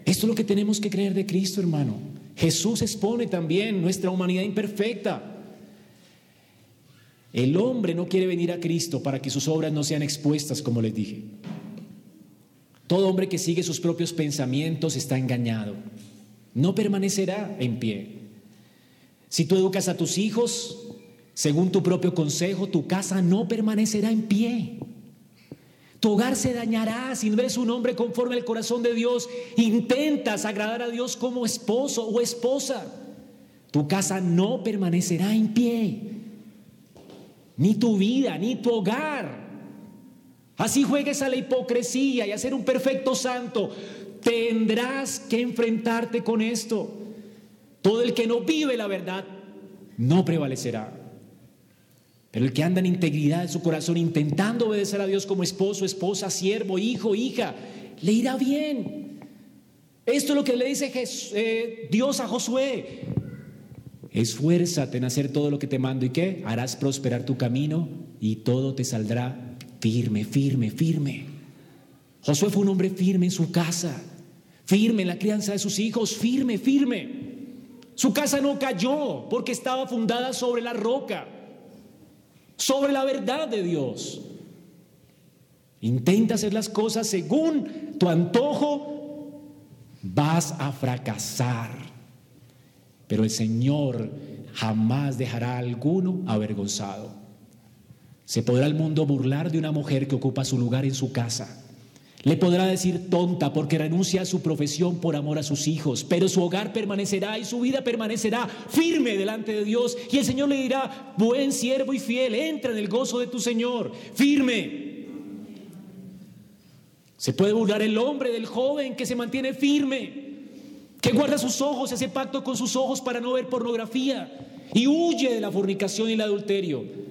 Esto es lo que tenemos que creer de Cristo, hermano. Jesús expone también nuestra humanidad imperfecta. El hombre no quiere venir a Cristo para que sus obras no sean expuestas, como les dije. Todo hombre que sigue sus propios pensamientos está engañado. No permanecerá en pie. Si tú educas a tus hijos según tu propio consejo, tu casa no permanecerá en pie. Tu hogar se dañará si no eres un hombre conforme al corazón de Dios. Intentas agradar a Dios como esposo o esposa. Tu casa no permanecerá en pie. Ni tu vida, ni tu hogar. Así juegues a la hipocresía y a ser un perfecto santo. Tendrás que enfrentarte con esto. Todo el que no vive la verdad no prevalecerá. Pero el que anda en integridad en su corazón, intentando obedecer a Dios como esposo, esposa, siervo, hijo, hija, le irá bien. Esto es lo que le dice eh, Dios a Josué. Esfuérzate en hacer todo lo que te mando y qué? Harás prosperar tu camino y todo te saldrá firme, firme, firme. Josué fue un hombre firme en su casa, firme en la crianza de sus hijos, firme, firme. Su casa no cayó porque estaba fundada sobre la roca, sobre la verdad de Dios. Intenta hacer las cosas según tu antojo, vas a fracasar. Pero el Señor jamás dejará a alguno avergonzado. Se podrá el mundo burlar de una mujer que ocupa su lugar en su casa. Le podrá decir tonta porque renuncia a su profesión por amor a sus hijos, pero su hogar permanecerá y su vida permanecerá firme delante de Dios. Y el Señor le dirá, buen siervo y fiel, entra en el gozo de tu Señor, firme. Se puede burlar el hombre del joven que se mantiene firme, que guarda sus ojos, ese pacto con sus ojos para no ver pornografía y huye de la fornicación y el adulterio.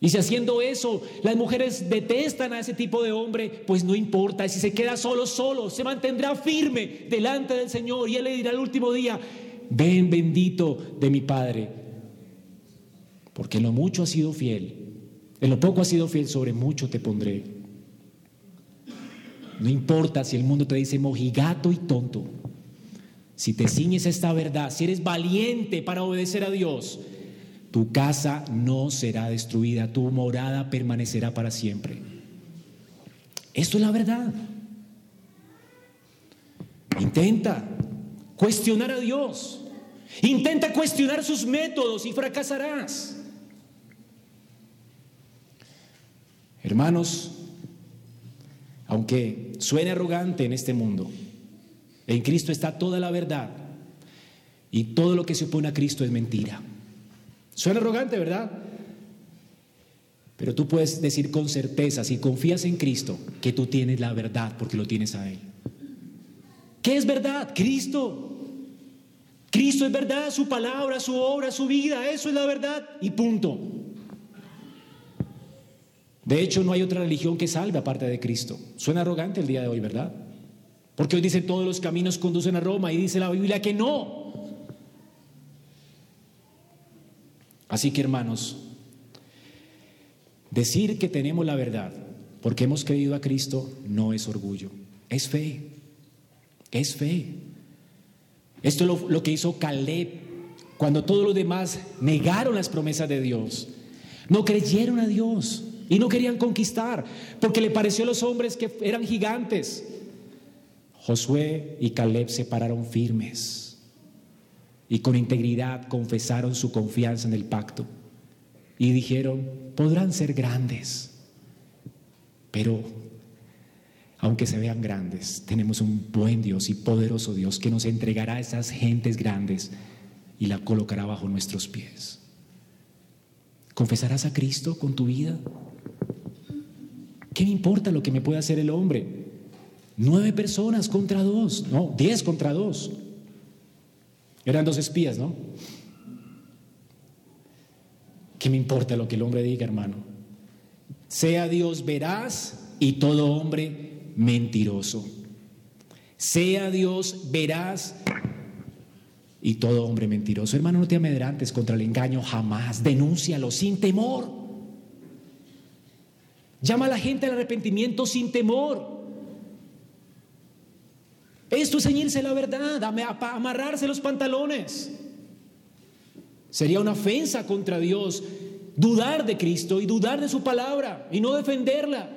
Y si haciendo eso las mujeres detestan a ese tipo de hombre, pues no importa. Si se queda solo, solo, se mantendrá firme delante del Señor. Y Él le dirá el último día, ven bendito de mi Padre. Porque en lo mucho has sido fiel, en lo poco has sido fiel, sobre mucho te pondré. No importa si el mundo te dice mojigato y tonto. Si te ciñes esta verdad, si eres valiente para obedecer a Dios, tu casa no será destruida, tu morada permanecerá para siempre. Esto es la verdad. Intenta cuestionar a Dios. Intenta cuestionar sus métodos y fracasarás. Hermanos, aunque suene arrogante en este mundo, en Cristo está toda la verdad y todo lo que se opone a Cristo es mentira. Suena arrogante, ¿verdad? Pero tú puedes decir con certeza, si confías en Cristo, que tú tienes la verdad porque lo tienes a Él. ¿Qué es verdad? Cristo. Cristo es verdad, su palabra, su obra, su vida, eso es la verdad y punto. De hecho, no hay otra religión que salve aparte de Cristo. Suena arrogante el día de hoy, ¿verdad? Porque hoy dice todos los caminos conducen a Roma y dice la Biblia que no. Así que hermanos, decir que tenemos la verdad porque hemos creído a Cristo no es orgullo, es fe, es fe. Esto es lo, que hizo Caleb cuando todos los demás negaron las promesas de Dios. No creyeron a Dios y no querían conquistar porque le pareció a los hombres que eran gigantes. Josué y Caleb se pararon firmes y con integridad confesaron su confianza en el pacto. Y dijeron, podrán ser grandes, pero aunque se vean grandes, tenemos un buen Dios y poderoso Dios que nos entregará a esas gentes grandes y la colocará bajo nuestros pies. ¿Confesarás a Cristo con tu vida? ¿Qué me importa lo que me pueda hacer el hombre? Nueve personas contra dos, no, diez contra dos. Eran dos espías, ¿no? ¿Qué me importa lo que el hombre diga, hermano? Sea Dios veraz y todo hombre mentiroso. Sea Dios veraz y todo hombre mentiroso. Hermano, no te amedrantes contra el engaño jamás. Denúncialo sin temor. Llama a la gente al arrepentimiento sin temor. Esto es ceñirse la verdad, amarrarse los pantalones. Sería una ofensa contra Dios dudar de Cristo y dudar de su palabra y no defenderla.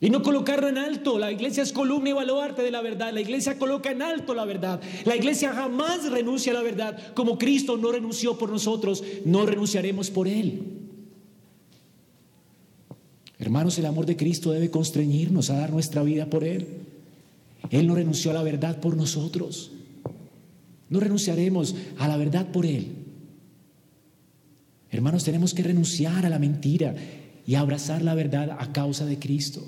Y no colocarla en alto. La iglesia es columna y baluarte de la verdad. La iglesia coloca en alto la verdad. La iglesia jamás renuncia a la verdad. Como Cristo no renunció por nosotros, no renunciaremos por Él. Hermanos, el amor de Cristo debe constreñirnos a dar nuestra vida por Él. Él no renunció a la verdad por nosotros. No renunciaremos a la verdad por Él. Hermanos, tenemos que renunciar a la mentira y abrazar la verdad a causa de Cristo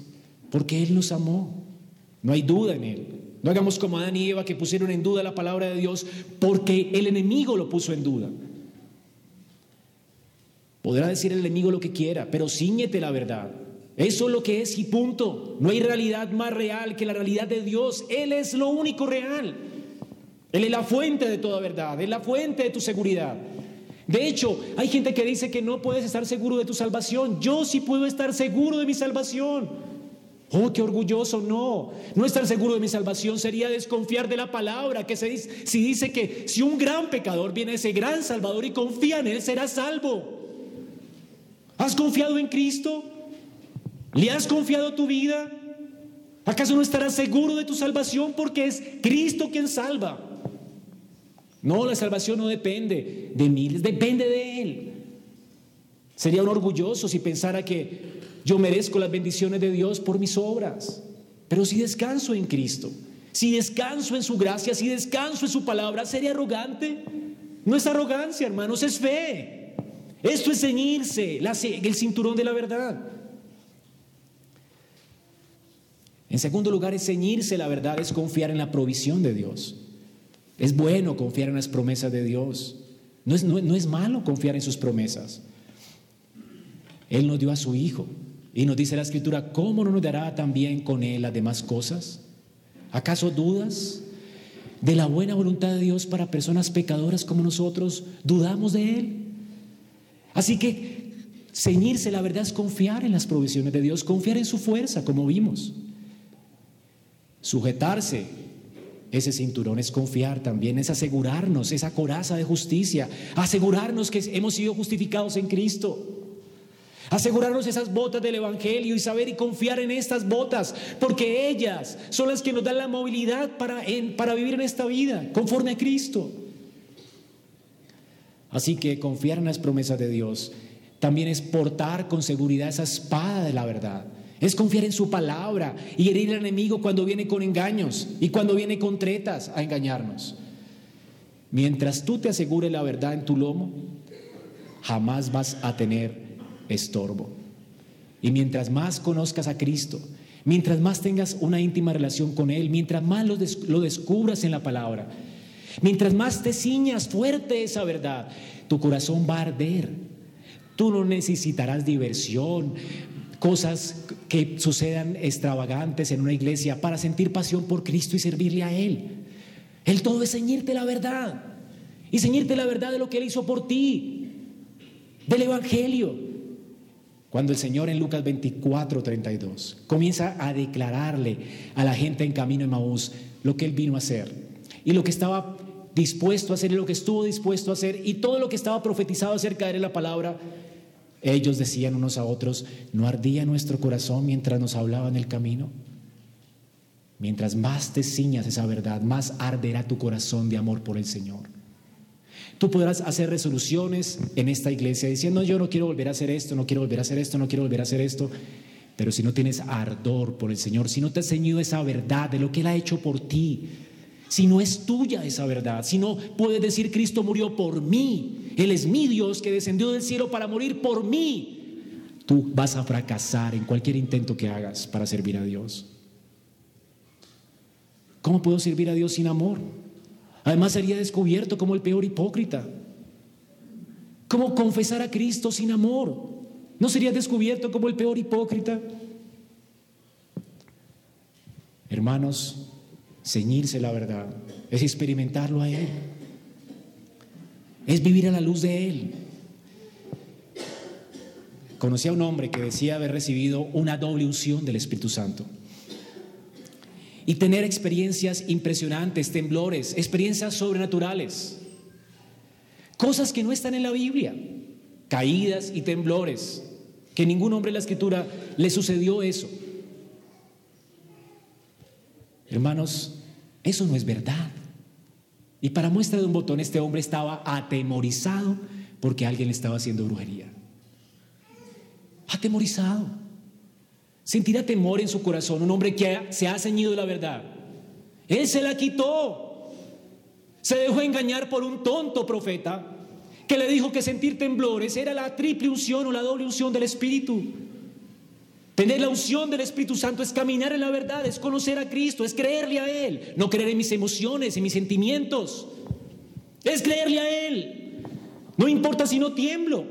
porque Él nos amó. No hay duda en Él. No hagamos como Adán y Eva que pusieron en duda la palabra de Dios porque el enemigo lo puso en duda. Podrá decir el enemigo lo que quiera, pero ciñete la verdad. Eso es lo que es y punto. No hay realidad más real que la realidad de Dios. Él es lo único real. Él es la fuente de toda verdad, es la fuente de tu seguridad. De hecho, hay gente que dice que no puedes estar seguro de tu salvación. Yo sí puedo estar seguro de mi salvación. Oh, qué orgulloso, no. No estar seguro de mi salvación sería desconfiar de la palabra, que se dice, si dice que si un gran pecador viene a ese gran Salvador y confía en Él, será salvo. ¿Has confiado en Cristo? ¿Le has confiado tu vida? ¿Acaso no estarás seguro de tu salvación porque es Cristo quien salva? No, la salvación no depende de mí, depende de Él. Sería un orgulloso si pensara que yo merezco las bendiciones de Dios por mis obras. Pero si descanso en Cristo, si descanso en su gracia, si descanso en su palabra, ¿sería arrogante? No es arrogancia, hermanos, es fe. Esto es ceñirse el cinturón de la verdad. En segundo lugar, es ceñirse la verdad, es confiar en la provisión de Dios. Es bueno confiar en las promesas de Dios. No es, no es malo confiar en sus promesas. Él nos dio a su Hijo. Y nos dice la Escritura, ¿cómo no nos dará también con Él las demás cosas? ¿Acaso dudas de la buena voluntad de Dios para personas pecadoras como nosotros? ¿Dudamos de Él? Así que ceñirse la verdad es confiar en las provisiones de Dios, confiar en su fuerza, como vimos. Sujetarse ese cinturón es confiar también, es asegurarnos esa coraza de justicia, asegurarnos que hemos sido justificados en Cristo. Asegurarnos esas botas del Evangelio y saber y confiar en estas botas, porque ellas son las que nos dan la movilidad para, para vivir en esta vida, conforme a Cristo. Así que confiar en las promesas de Dios también es portar con seguridad esa espada de la verdad. Es confiar en su palabra y herir al enemigo cuando viene con engaños y cuando viene con tretas a engañarnos. Mientras tú te asegures la verdad en tu lomo, jamás vas a tener estorbo. Y mientras más conozcas a Cristo, mientras más tengas una íntima relación con Él, mientras más lo, descubras en la palabra, mientras más te ciñas fuerte esa verdad, tu corazón va a arder. Tú no necesitarás diversión, cosas que sucedan extravagantes en una iglesia para sentir pasión por Cristo y servirle a Él. El todo es ceñirte la verdad y ceñirte la verdad de lo que Él hizo por ti, del Evangelio. Cuando el Señor en Lucas 24, 32 comienza a declararle a la gente en camino en Maús lo que Él vino a hacer y lo que estaba dispuesto a hacer y lo que estuvo dispuesto a hacer y todo lo que estaba profetizado acerca de la palabra, ellos decían unos a otros, ¿no ardía nuestro corazón mientras nos hablaba en el camino? Mientras más te ciñas esa verdad, más arderá tu corazón de amor por el Señor. Tú podrás hacer resoluciones en esta iglesia diciendo, yo no quiero volver a hacer esto, no quiero volver a hacer esto, no quiero volver a hacer esto. Pero si no tienes ardor por el Señor, si no te has ceñido esa verdad de lo que Él ha hecho por ti, si no es tuya esa verdad, si no puedes decir Cristo murió por mí, Él es mi Dios que descendió del cielo para morir por mí, tú vas a fracasar en cualquier intento que hagas para servir a Dios. ¿Cómo puedo servir a Dios sin amor? Además sería descubierto como el peor hipócrita. ¿Cómo confesar a Cristo sin amor? ¿No sería descubierto como el peor hipócrita? Hermanos, ceñirse la verdad es experimentarlo a Él, es vivir a la luz de Él. Conocí a un hombre que decía haber recibido una doble unción del Espíritu Santo y tener experiencias impresionantes, temblores, experiencias sobrenaturales, cosas que no están en la Biblia, caídas y temblores, que ningún hombre en la escritura le sucedió eso. Hermanos, eso no es verdad. Y para muestra de un botón, este hombre estaba atemorizado porque alguien le estaba haciendo brujería. Atemorizado. Sentirá temor en su corazón un hombre que se ha ceñido la verdad. Él se la quitó. Se dejó engañar por un tonto profeta que le dijo que sentir temblores era la triple unción o la doble unción del Espíritu. Tener la unción del Espíritu Santo es caminar en la verdad, es conocer a Cristo, es creerle a Él, no creer en mis emociones, en mis sentimientos. Es creerle a Él. No importa si no tiemblo,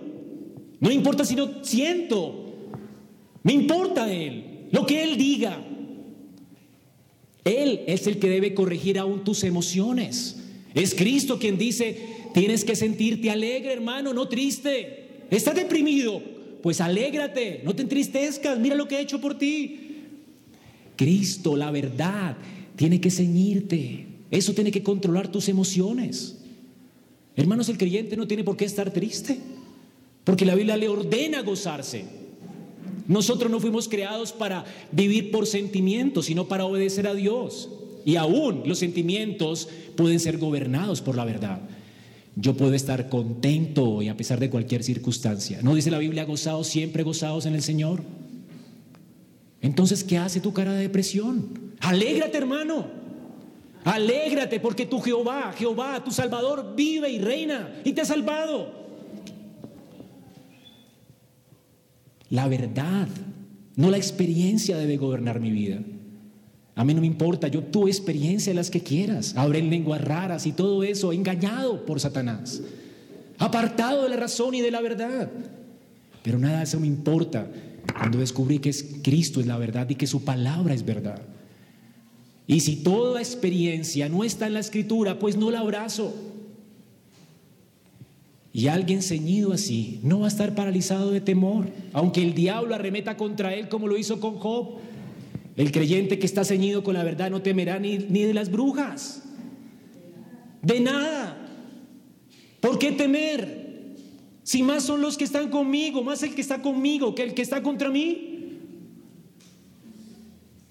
no importa si no siento, me importa Él, lo que Él diga. Él es el que debe corregir aún tus emociones. Es Cristo quien dice, tienes que sentirte alegre, hermano, no triste. Estás deprimido, pues alégrate, no te entristezcas, mira lo que he hecho por ti. Cristo, la verdad, tiene que ceñirte. Eso tiene que controlar tus emociones. Hermanos, el creyente no tiene por qué estar triste, porque la Biblia le ordena gozarse. Nosotros no fuimos creados para vivir por sentimientos, sino para obedecer a Dios. Y aún los sentimientos pueden ser gobernados por la verdad. Yo puedo estar contento hoy a pesar de cualquier circunstancia. ¿No dice la Biblia gozados, siempre gozados en el Señor? Entonces, ¿qué hace tu cara de depresión? Alégrate, hermano. Alégrate porque tu Jehová, Jehová, tu Salvador, vive y reina y te ha salvado. La verdad, no la experiencia debe gobernar mi vida. A mí no me importa, yo tuve experiencia en las que quieras. Habré lenguas raras y todo eso, engañado por Satanás, apartado de la razón y de la verdad. Pero nada de eso me importa cuando descubrí que es Cristo es la verdad y que su palabra es verdad. Y si toda experiencia no está en la escritura, pues no la abrazo. Y alguien ceñido así no va a estar paralizado de temor, aunque el diablo arremeta contra él como lo hizo con Job. El creyente que está ceñido con la verdad no temerá ni, ni de las brujas, de nada. ¿Por qué temer? Si más son los que están conmigo, más el que está conmigo que el que está contra mí.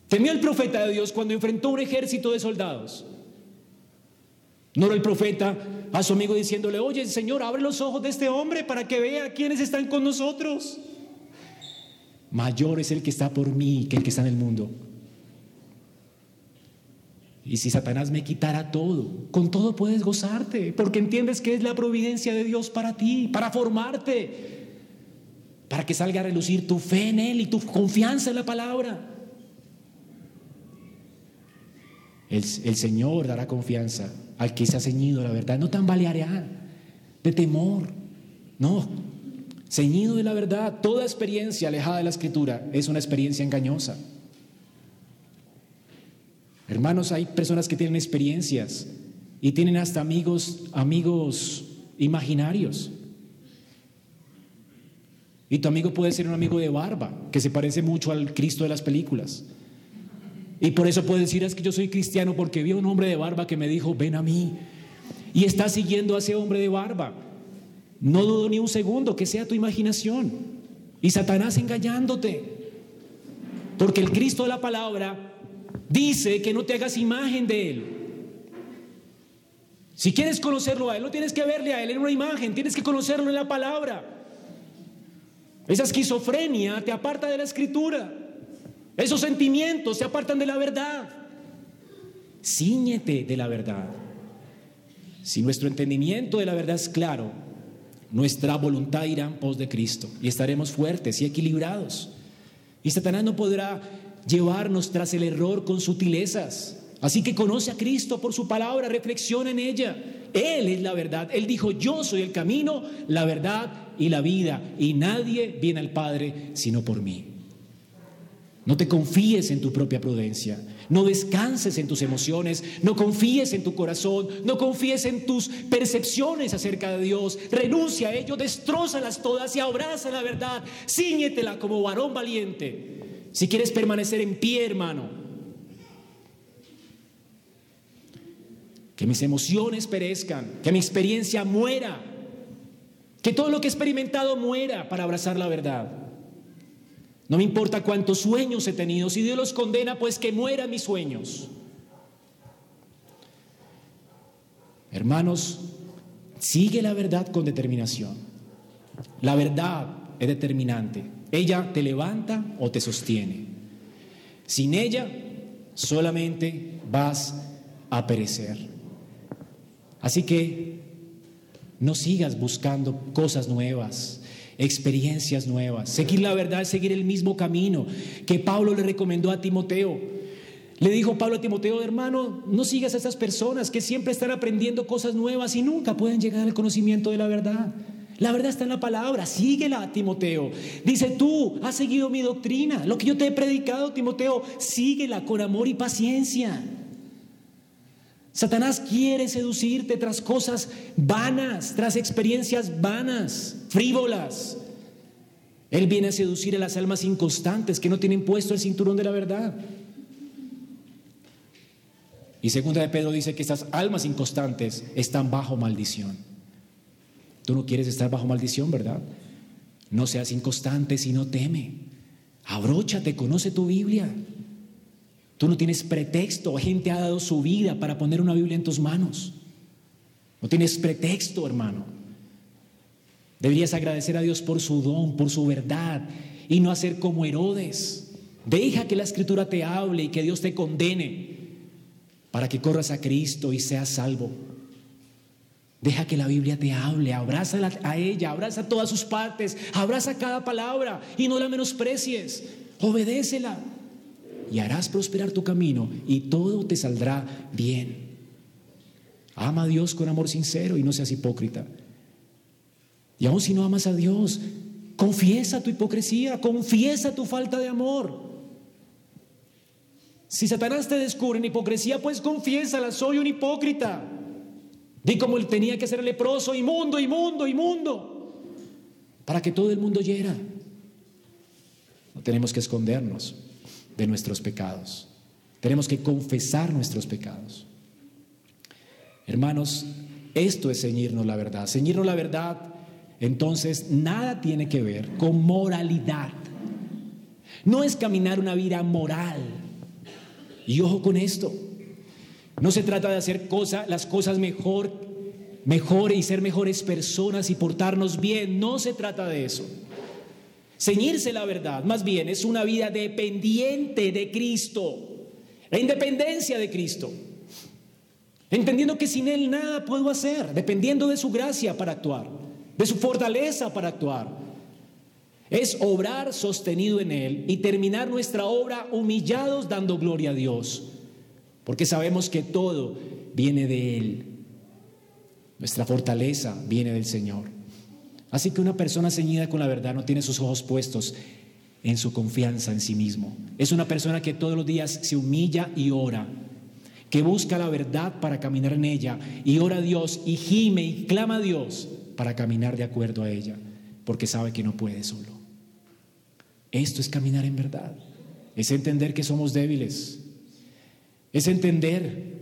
Temió el profeta de Dios cuando enfrentó un ejército de soldados. No era el profeta a su amigo diciéndole, oye Señor, abre los ojos de este hombre para que vea quiénes están con nosotros. Mayor es el que está por mí que el que está en el mundo. Y si Satanás me quitara todo, con todo puedes gozarte, porque entiendes que es la providencia de Dios para ti, para formarte, para que salga a relucir tu fe en Él y tu confianza en la palabra. El, Señor dará confianza al que se ha ceñido la verdad, no tambaleará de temor, no, ceñido de la verdad. Toda experiencia alejada de la escritura es una experiencia engañosa. Hermanos, hay personas que tienen experiencias y tienen hasta amigos, amigos imaginarios. Y tu amigo puede ser un amigo de barba, que se parece mucho al Cristo de las películas. Y por eso puedes decir, es que yo soy cristiano porque vi a un hombre de barba que me dijo, ven a mí. Y está siguiendo a ese hombre de barba. No dudo ni un segundo que sea tu imaginación. Y Satanás engañándote. Porque el Cristo de la palabra dice que no te hagas imagen de Él. Si quieres conocerlo a Él, no tienes que verle a Él en una imagen, tienes que conocerlo en la palabra. Esa esquizofrenia te aparta de la escritura. Esos sentimientos se apartan de la verdad. Cíñete de la verdad. Si nuestro entendimiento de la verdad es claro, nuestra voluntad irá en pos de Cristo y estaremos fuertes y equilibrados. Y Satanás no podrá llevarnos tras el error con sutilezas. Así que conoce a Cristo por su palabra, reflexiona en ella. Él es la verdad. Él dijo, yo soy el camino, la verdad y la vida. Y nadie viene al Padre sino por mí. No te confíes en tu propia prudencia. No descanses en tus emociones, no confíes en tu corazón, no confíes en tus percepciones acerca de Dios. Renuncia a ello, destrózalas todas y abraza la verdad. Cíñetela como varón valiente. Si quieres permanecer en pie, hermano. Que mis emociones perezcan, que mi experiencia muera, que todo lo que he experimentado muera para abrazar la verdad. No me importa cuántos sueños he tenido. Si Dios los condena, pues que mueran mis sueños. Hermanos, sigue la verdad con determinación. La verdad es determinante. Ella te levanta o te sostiene. Sin ella solamente vas a perecer. Así que no sigas buscando cosas nuevas experiencias nuevas. Seguir la verdad es seguir el mismo camino que Pablo le recomendó a Timoteo. Le dijo Pablo a Timoteo, hermano, no sigas a estas personas que siempre están aprendiendo cosas nuevas y nunca pueden llegar al conocimiento de la verdad. La verdad está en la palabra, síguela, Timoteo. Dice, tú has seguido mi doctrina, lo que yo te he predicado, Timoteo, síguela con amor y paciencia. Satanás quiere seducirte tras cosas vanas, tras experiencias vanas, frívolas. Él viene a seducir a las almas inconstantes que no tienen puesto el cinturón de la verdad. Y segunda de Pedro dice que estas almas inconstantes están bajo maldición. Tú no quieres estar bajo maldición, ¿verdad? No seas inconstante, sino teme. Abróchate, conoce tu Biblia. Tú no tienes pretexto. Gente ha dado su vida para poner una Biblia en tus manos. No tienes pretexto, hermano. Deberías agradecer a Dios por su don, por su verdad y no hacer como Herodes. Deja que la escritura te hable y que Dios te condene para que corras a Cristo y seas salvo. Deja que la Biblia te hable, abraza a ella, abraza todas sus partes, abraza cada palabra y no la menosprecies, obedécela y harás prosperar tu camino y todo te saldrá bien. Ama a Dios con amor sincero y no seas hipócrita. Y aun si no amas a Dios, confiesa tu hipocresía, confiesa tu falta de amor. Si Satanás te descubre en hipocresía, pues confiésala, soy un hipócrita. Di como él tenía que ser leproso, inmundo, inmundo, inmundo, para que todo el mundo oyera. No tenemos que escondernos de nuestros pecados. Tenemos que confesar nuestros pecados. Hermanos, esto es ceñirnos la verdad. Ceñirnos la verdad, entonces, nada tiene que ver con moralidad. No es caminar una vida moral. Y ojo con esto. No se trata de hacer las cosas mejor, mejor y ser mejores personas y portarnos bien. No se trata de eso. Ceñirse la verdad, más bien, es una vida dependiente de Cristo, la independencia de Cristo. Entendiendo que sin Él nada puedo hacer, dependiendo de su gracia para actuar, de su fortaleza para actuar. Es obrar sostenido en Él y terminar nuestra obra humillados dando gloria a Dios, porque sabemos que todo viene de Él. Nuestra fortaleza viene del Señor. Así que una persona ceñida con la verdad no tiene sus ojos puestos en su confianza en sí mismo. Es una persona que todos los días se humilla y ora, que busca la verdad para caminar en ella y ora a Dios y gime y clama a Dios para caminar de acuerdo a ella, porque sabe que no puede solo. Esto es caminar en verdad, es entender que somos débiles, es entender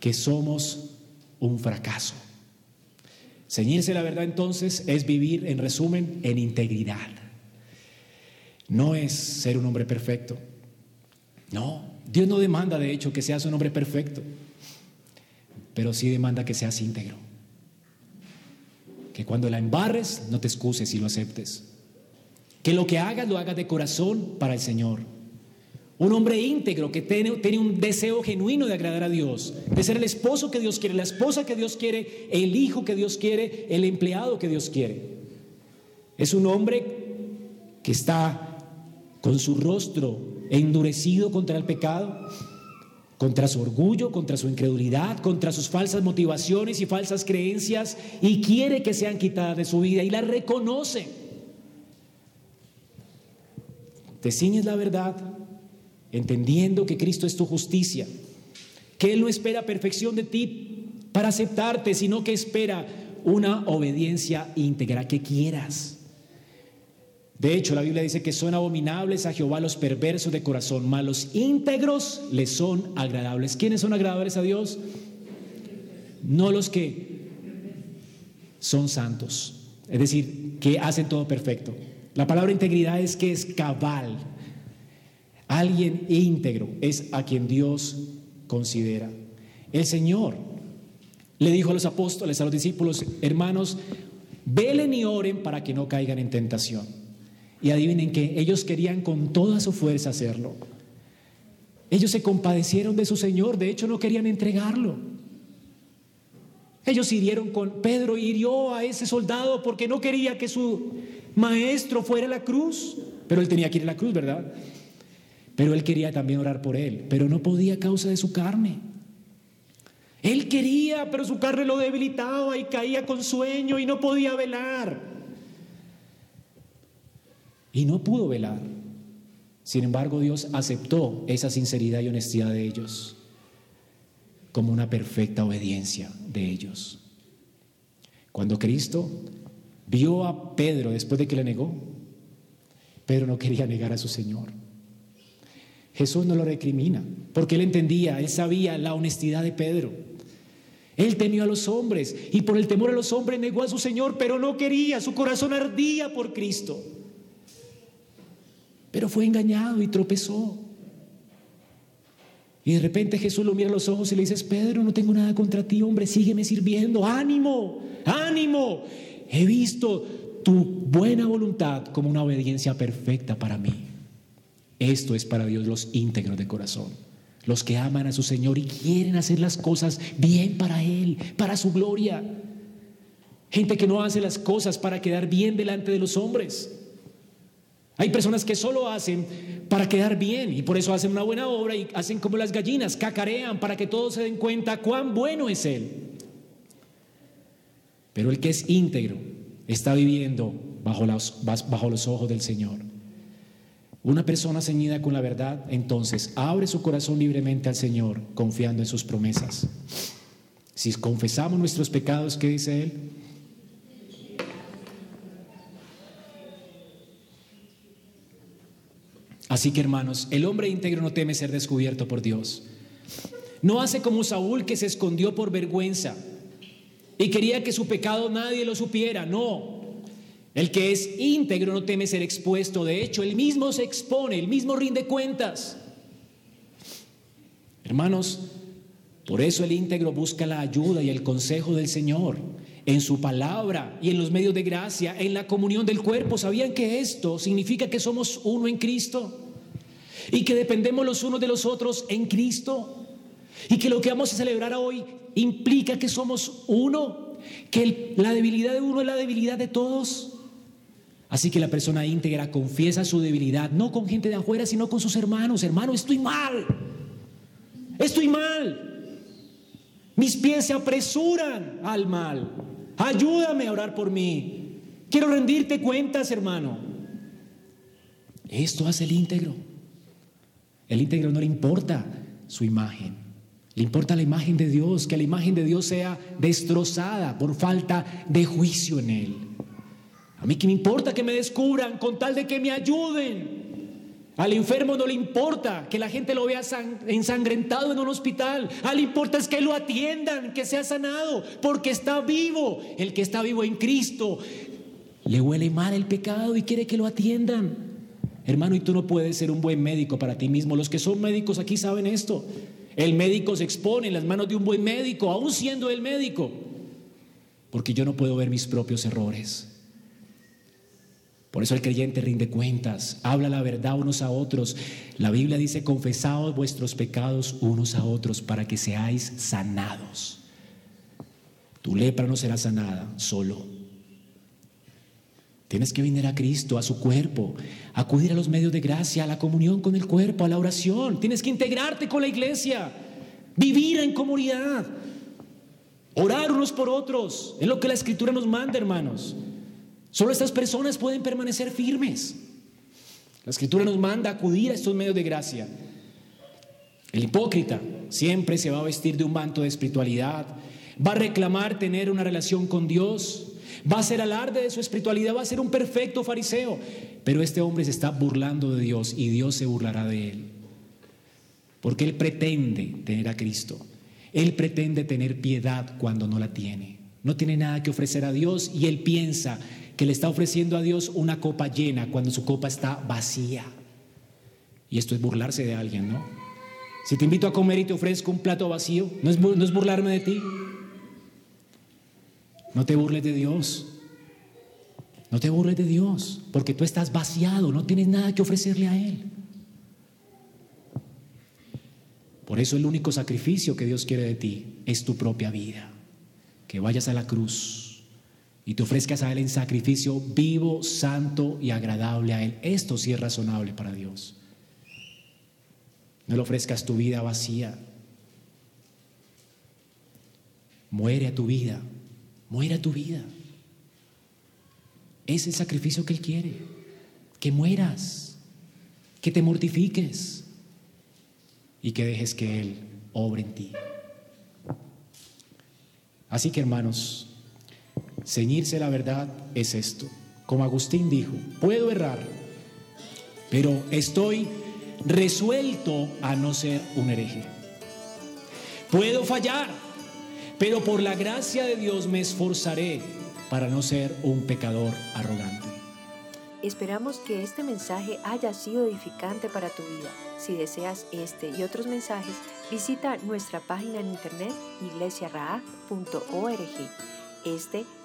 que somos un fracaso. Ceñirse la verdad entonces es vivir, en resumen, en integridad. No es ser un hombre perfecto. No, Dios no demanda de hecho que seas un hombre perfecto, pero sí demanda que seas íntegro. Que cuando la embarres no te excuses y lo aceptes. Que lo que hagas lo hagas de corazón para el Señor. Un hombre íntegro que tiene, un deseo genuino de agradar a Dios, de ser el esposo que Dios quiere, la esposa que Dios quiere, el hijo que Dios quiere, el empleado que Dios quiere. Es un hombre que está con su rostro endurecido contra el pecado, contra su orgullo, contra su incredulidad, contra sus falsas motivaciones y falsas creencias y quiere que sean quitadas de su vida y las reconoce. Te ciñes la verdad, entendiendo que Cristo es tu justicia, que Él no espera perfección de ti para aceptarte, sino que espera una obediencia íntegra que quieras. De hecho, la Biblia dice que son abominables a Jehová los perversos de corazón, malos íntegros les son agradables. ¿Quiénes son agradables a Dios? No los que son santos, es decir, que hacen todo perfecto. La palabra integridad es que es cabal. Alguien íntegro es a quien Dios considera. El Señor le dijo a los apóstoles, a los discípulos, hermanos, velen y oren para que no caigan en tentación. Y adivinen que ellos querían con toda su fuerza hacerlo. Ellos se compadecieron de su Señor, de hecho no querían entregarlo. Ellos hirieron con Pedro, hirió a ese soldado porque no quería que su maestro fuera la cruz, pero él tenía que ir a la cruz, ¿verdad? Pero él quería también orar por él, pero no podía a causa de su carne. Él quería, pero su carne lo debilitaba y caía con sueño y no podía velar y no pudo velar. Sin embargo, Dios aceptó esa sinceridad y honestidad de ellos como una perfecta obediencia de ellos. Cuando Cristo vio a Pedro después de que le negó, Pedro no quería negar a su Señor. Jesús no lo recrimina, porque él entendía, él sabía la honestidad de Pedro. Él temió a los hombres y por el temor a los hombres negó a su Señor, pero no quería, su corazón ardía por Cristo. Pero fue engañado y tropezó. Y de repente Jesús lo mira a los ojos y le dice, Pedro, no tengo nada contra ti, hombre, sígueme sirviendo, ánimo, ánimo. He visto tu buena voluntad como una obediencia perfecta para mí. Esto es para Dios los íntegros de corazón, los que aman a su Señor y quieren hacer las cosas bien para Él, para su gloria. Gente que no hace las cosas para quedar bien delante de los hombres. Hay personas que solo hacen para quedar bien y por eso hacen una buena obra y hacen como las gallinas, cacarean para que todos se den cuenta cuán bueno es Él. Pero el que es íntegro está viviendo bajo los, bajo los ojos del Señor. Una persona ceñida con la verdad, entonces abre su corazón libremente al Señor, confiando en sus promesas. Si confesamos nuestros pecados, ¿qué dice Él? Así que hermanos, el hombre íntegro no teme ser descubierto por Dios. No hace como Saúl que se escondió por vergüenza y quería que su pecado nadie lo supiera. No. El que es íntegro no teme ser expuesto. De hecho, él mismo se expone, él mismo rinde cuentas. Hermanos, por eso el íntegro busca la ayuda y el consejo del Señor en su palabra y en los medios de gracia, en la comunión del cuerpo. ¿Sabían que esto significa que somos uno en Cristo? Y que dependemos los unos de los otros en Cristo. Y que lo que vamos a celebrar hoy implica que somos uno, que la debilidad de uno es la debilidad de todos. Así que la persona íntegra confiesa su debilidad, no con gente de afuera, sino con sus hermanos. Hermano, estoy mal. Estoy mal. Mis pies se apresuran al mal. Ayúdame a orar por mí. Quiero rendirte cuentas, hermano. Esto hace el íntegro. El íntegro no le importa su imagen. Le importa la imagen de Dios, que la imagen de Dios sea destrozada por falta de juicio en él. A mí que me importa que me descubran con tal de que me ayuden. Al enfermo no le importa que la gente lo vea ensangrentado en un hospital. Al importa es que lo atiendan, que sea sanado, porque está vivo. El que está vivo en Cristo le huele mal el pecado y quiere que lo atiendan. Hermano, y tú no puedes ser un buen médico para ti mismo. Los que son médicos aquí saben esto. El médico se expone en las manos de un buen médico, aún siendo el médico, porque yo no puedo ver mis propios errores. Por eso el creyente rinde cuentas, habla la verdad unos a otros. La Biblia dice, confesaos vuestros pecados unos a otros para que seáis sanados. Tu lepra no será sanada solo. Tienes que venir a Cristo, a su cuerpo, acudir a los medios de gracia, a la comunión con el cuerpo, a la oración. Tienes que integrarte con la iglesia, vivir en comunidad, orar unos por otros. Es lo que la escritura nos manda, hermanos. Solo estas personas pueden permanecer firmes. La escritura nos manda acudir a estos medios de gracia. El hipócrita siempre se va a vestir de un manto de espiritualidad, va a reclamar tener una relación con Dios, va a hacer alarde de su espiritualidad, va a ser un perfecto fariseo, pero este hombre se está burlando de Dios y Dios se burlará de él. Porque él pretende tener a Cristo, él pretende tener piedad cuando no la tiene, no tiene nada que ofrecer a Dios y él piensa que le está ofreciendo a Dios una copa llena cuando su copa está vacía. Y esto es burlarse de alguien, ¿no? Si te invito a comer y te ofrezco un plato vacío, ¿no es, no es burlarme de ti? No te burles de Dios. No te burles de Dios, porque tú estás vaciado, no tienes nada que ofrecerle a Él. Por eso el único sacrificio que Dios quiere de ti es tu propia vida. Que vayas a la cruz y te ofrezcas a Él en sacrificio vivo, santo y agradable a Él. Esto sí es razonable para Dios. No le ofrezcas tu vida vacía. Muere a tu vida, muere a tu vida. Es el sacrificio que Él quiere, que mueras, que te mortifiques y que dejes que Él obre en ti. Así que hermanos, Ceñirse la verdad es esto. Como Agustín dijo, puedo errar, pero estoy resuelto a no ser un hereje. Puedo fallar, pero por la gracia de Dios me esforzaré para no ser un pecador arrogante. Esperamos que este mensaje haya sido edificante para tu vida. Si deseas este y otros mensajes, visita nuestra página en internet iglesiaraa.org. Este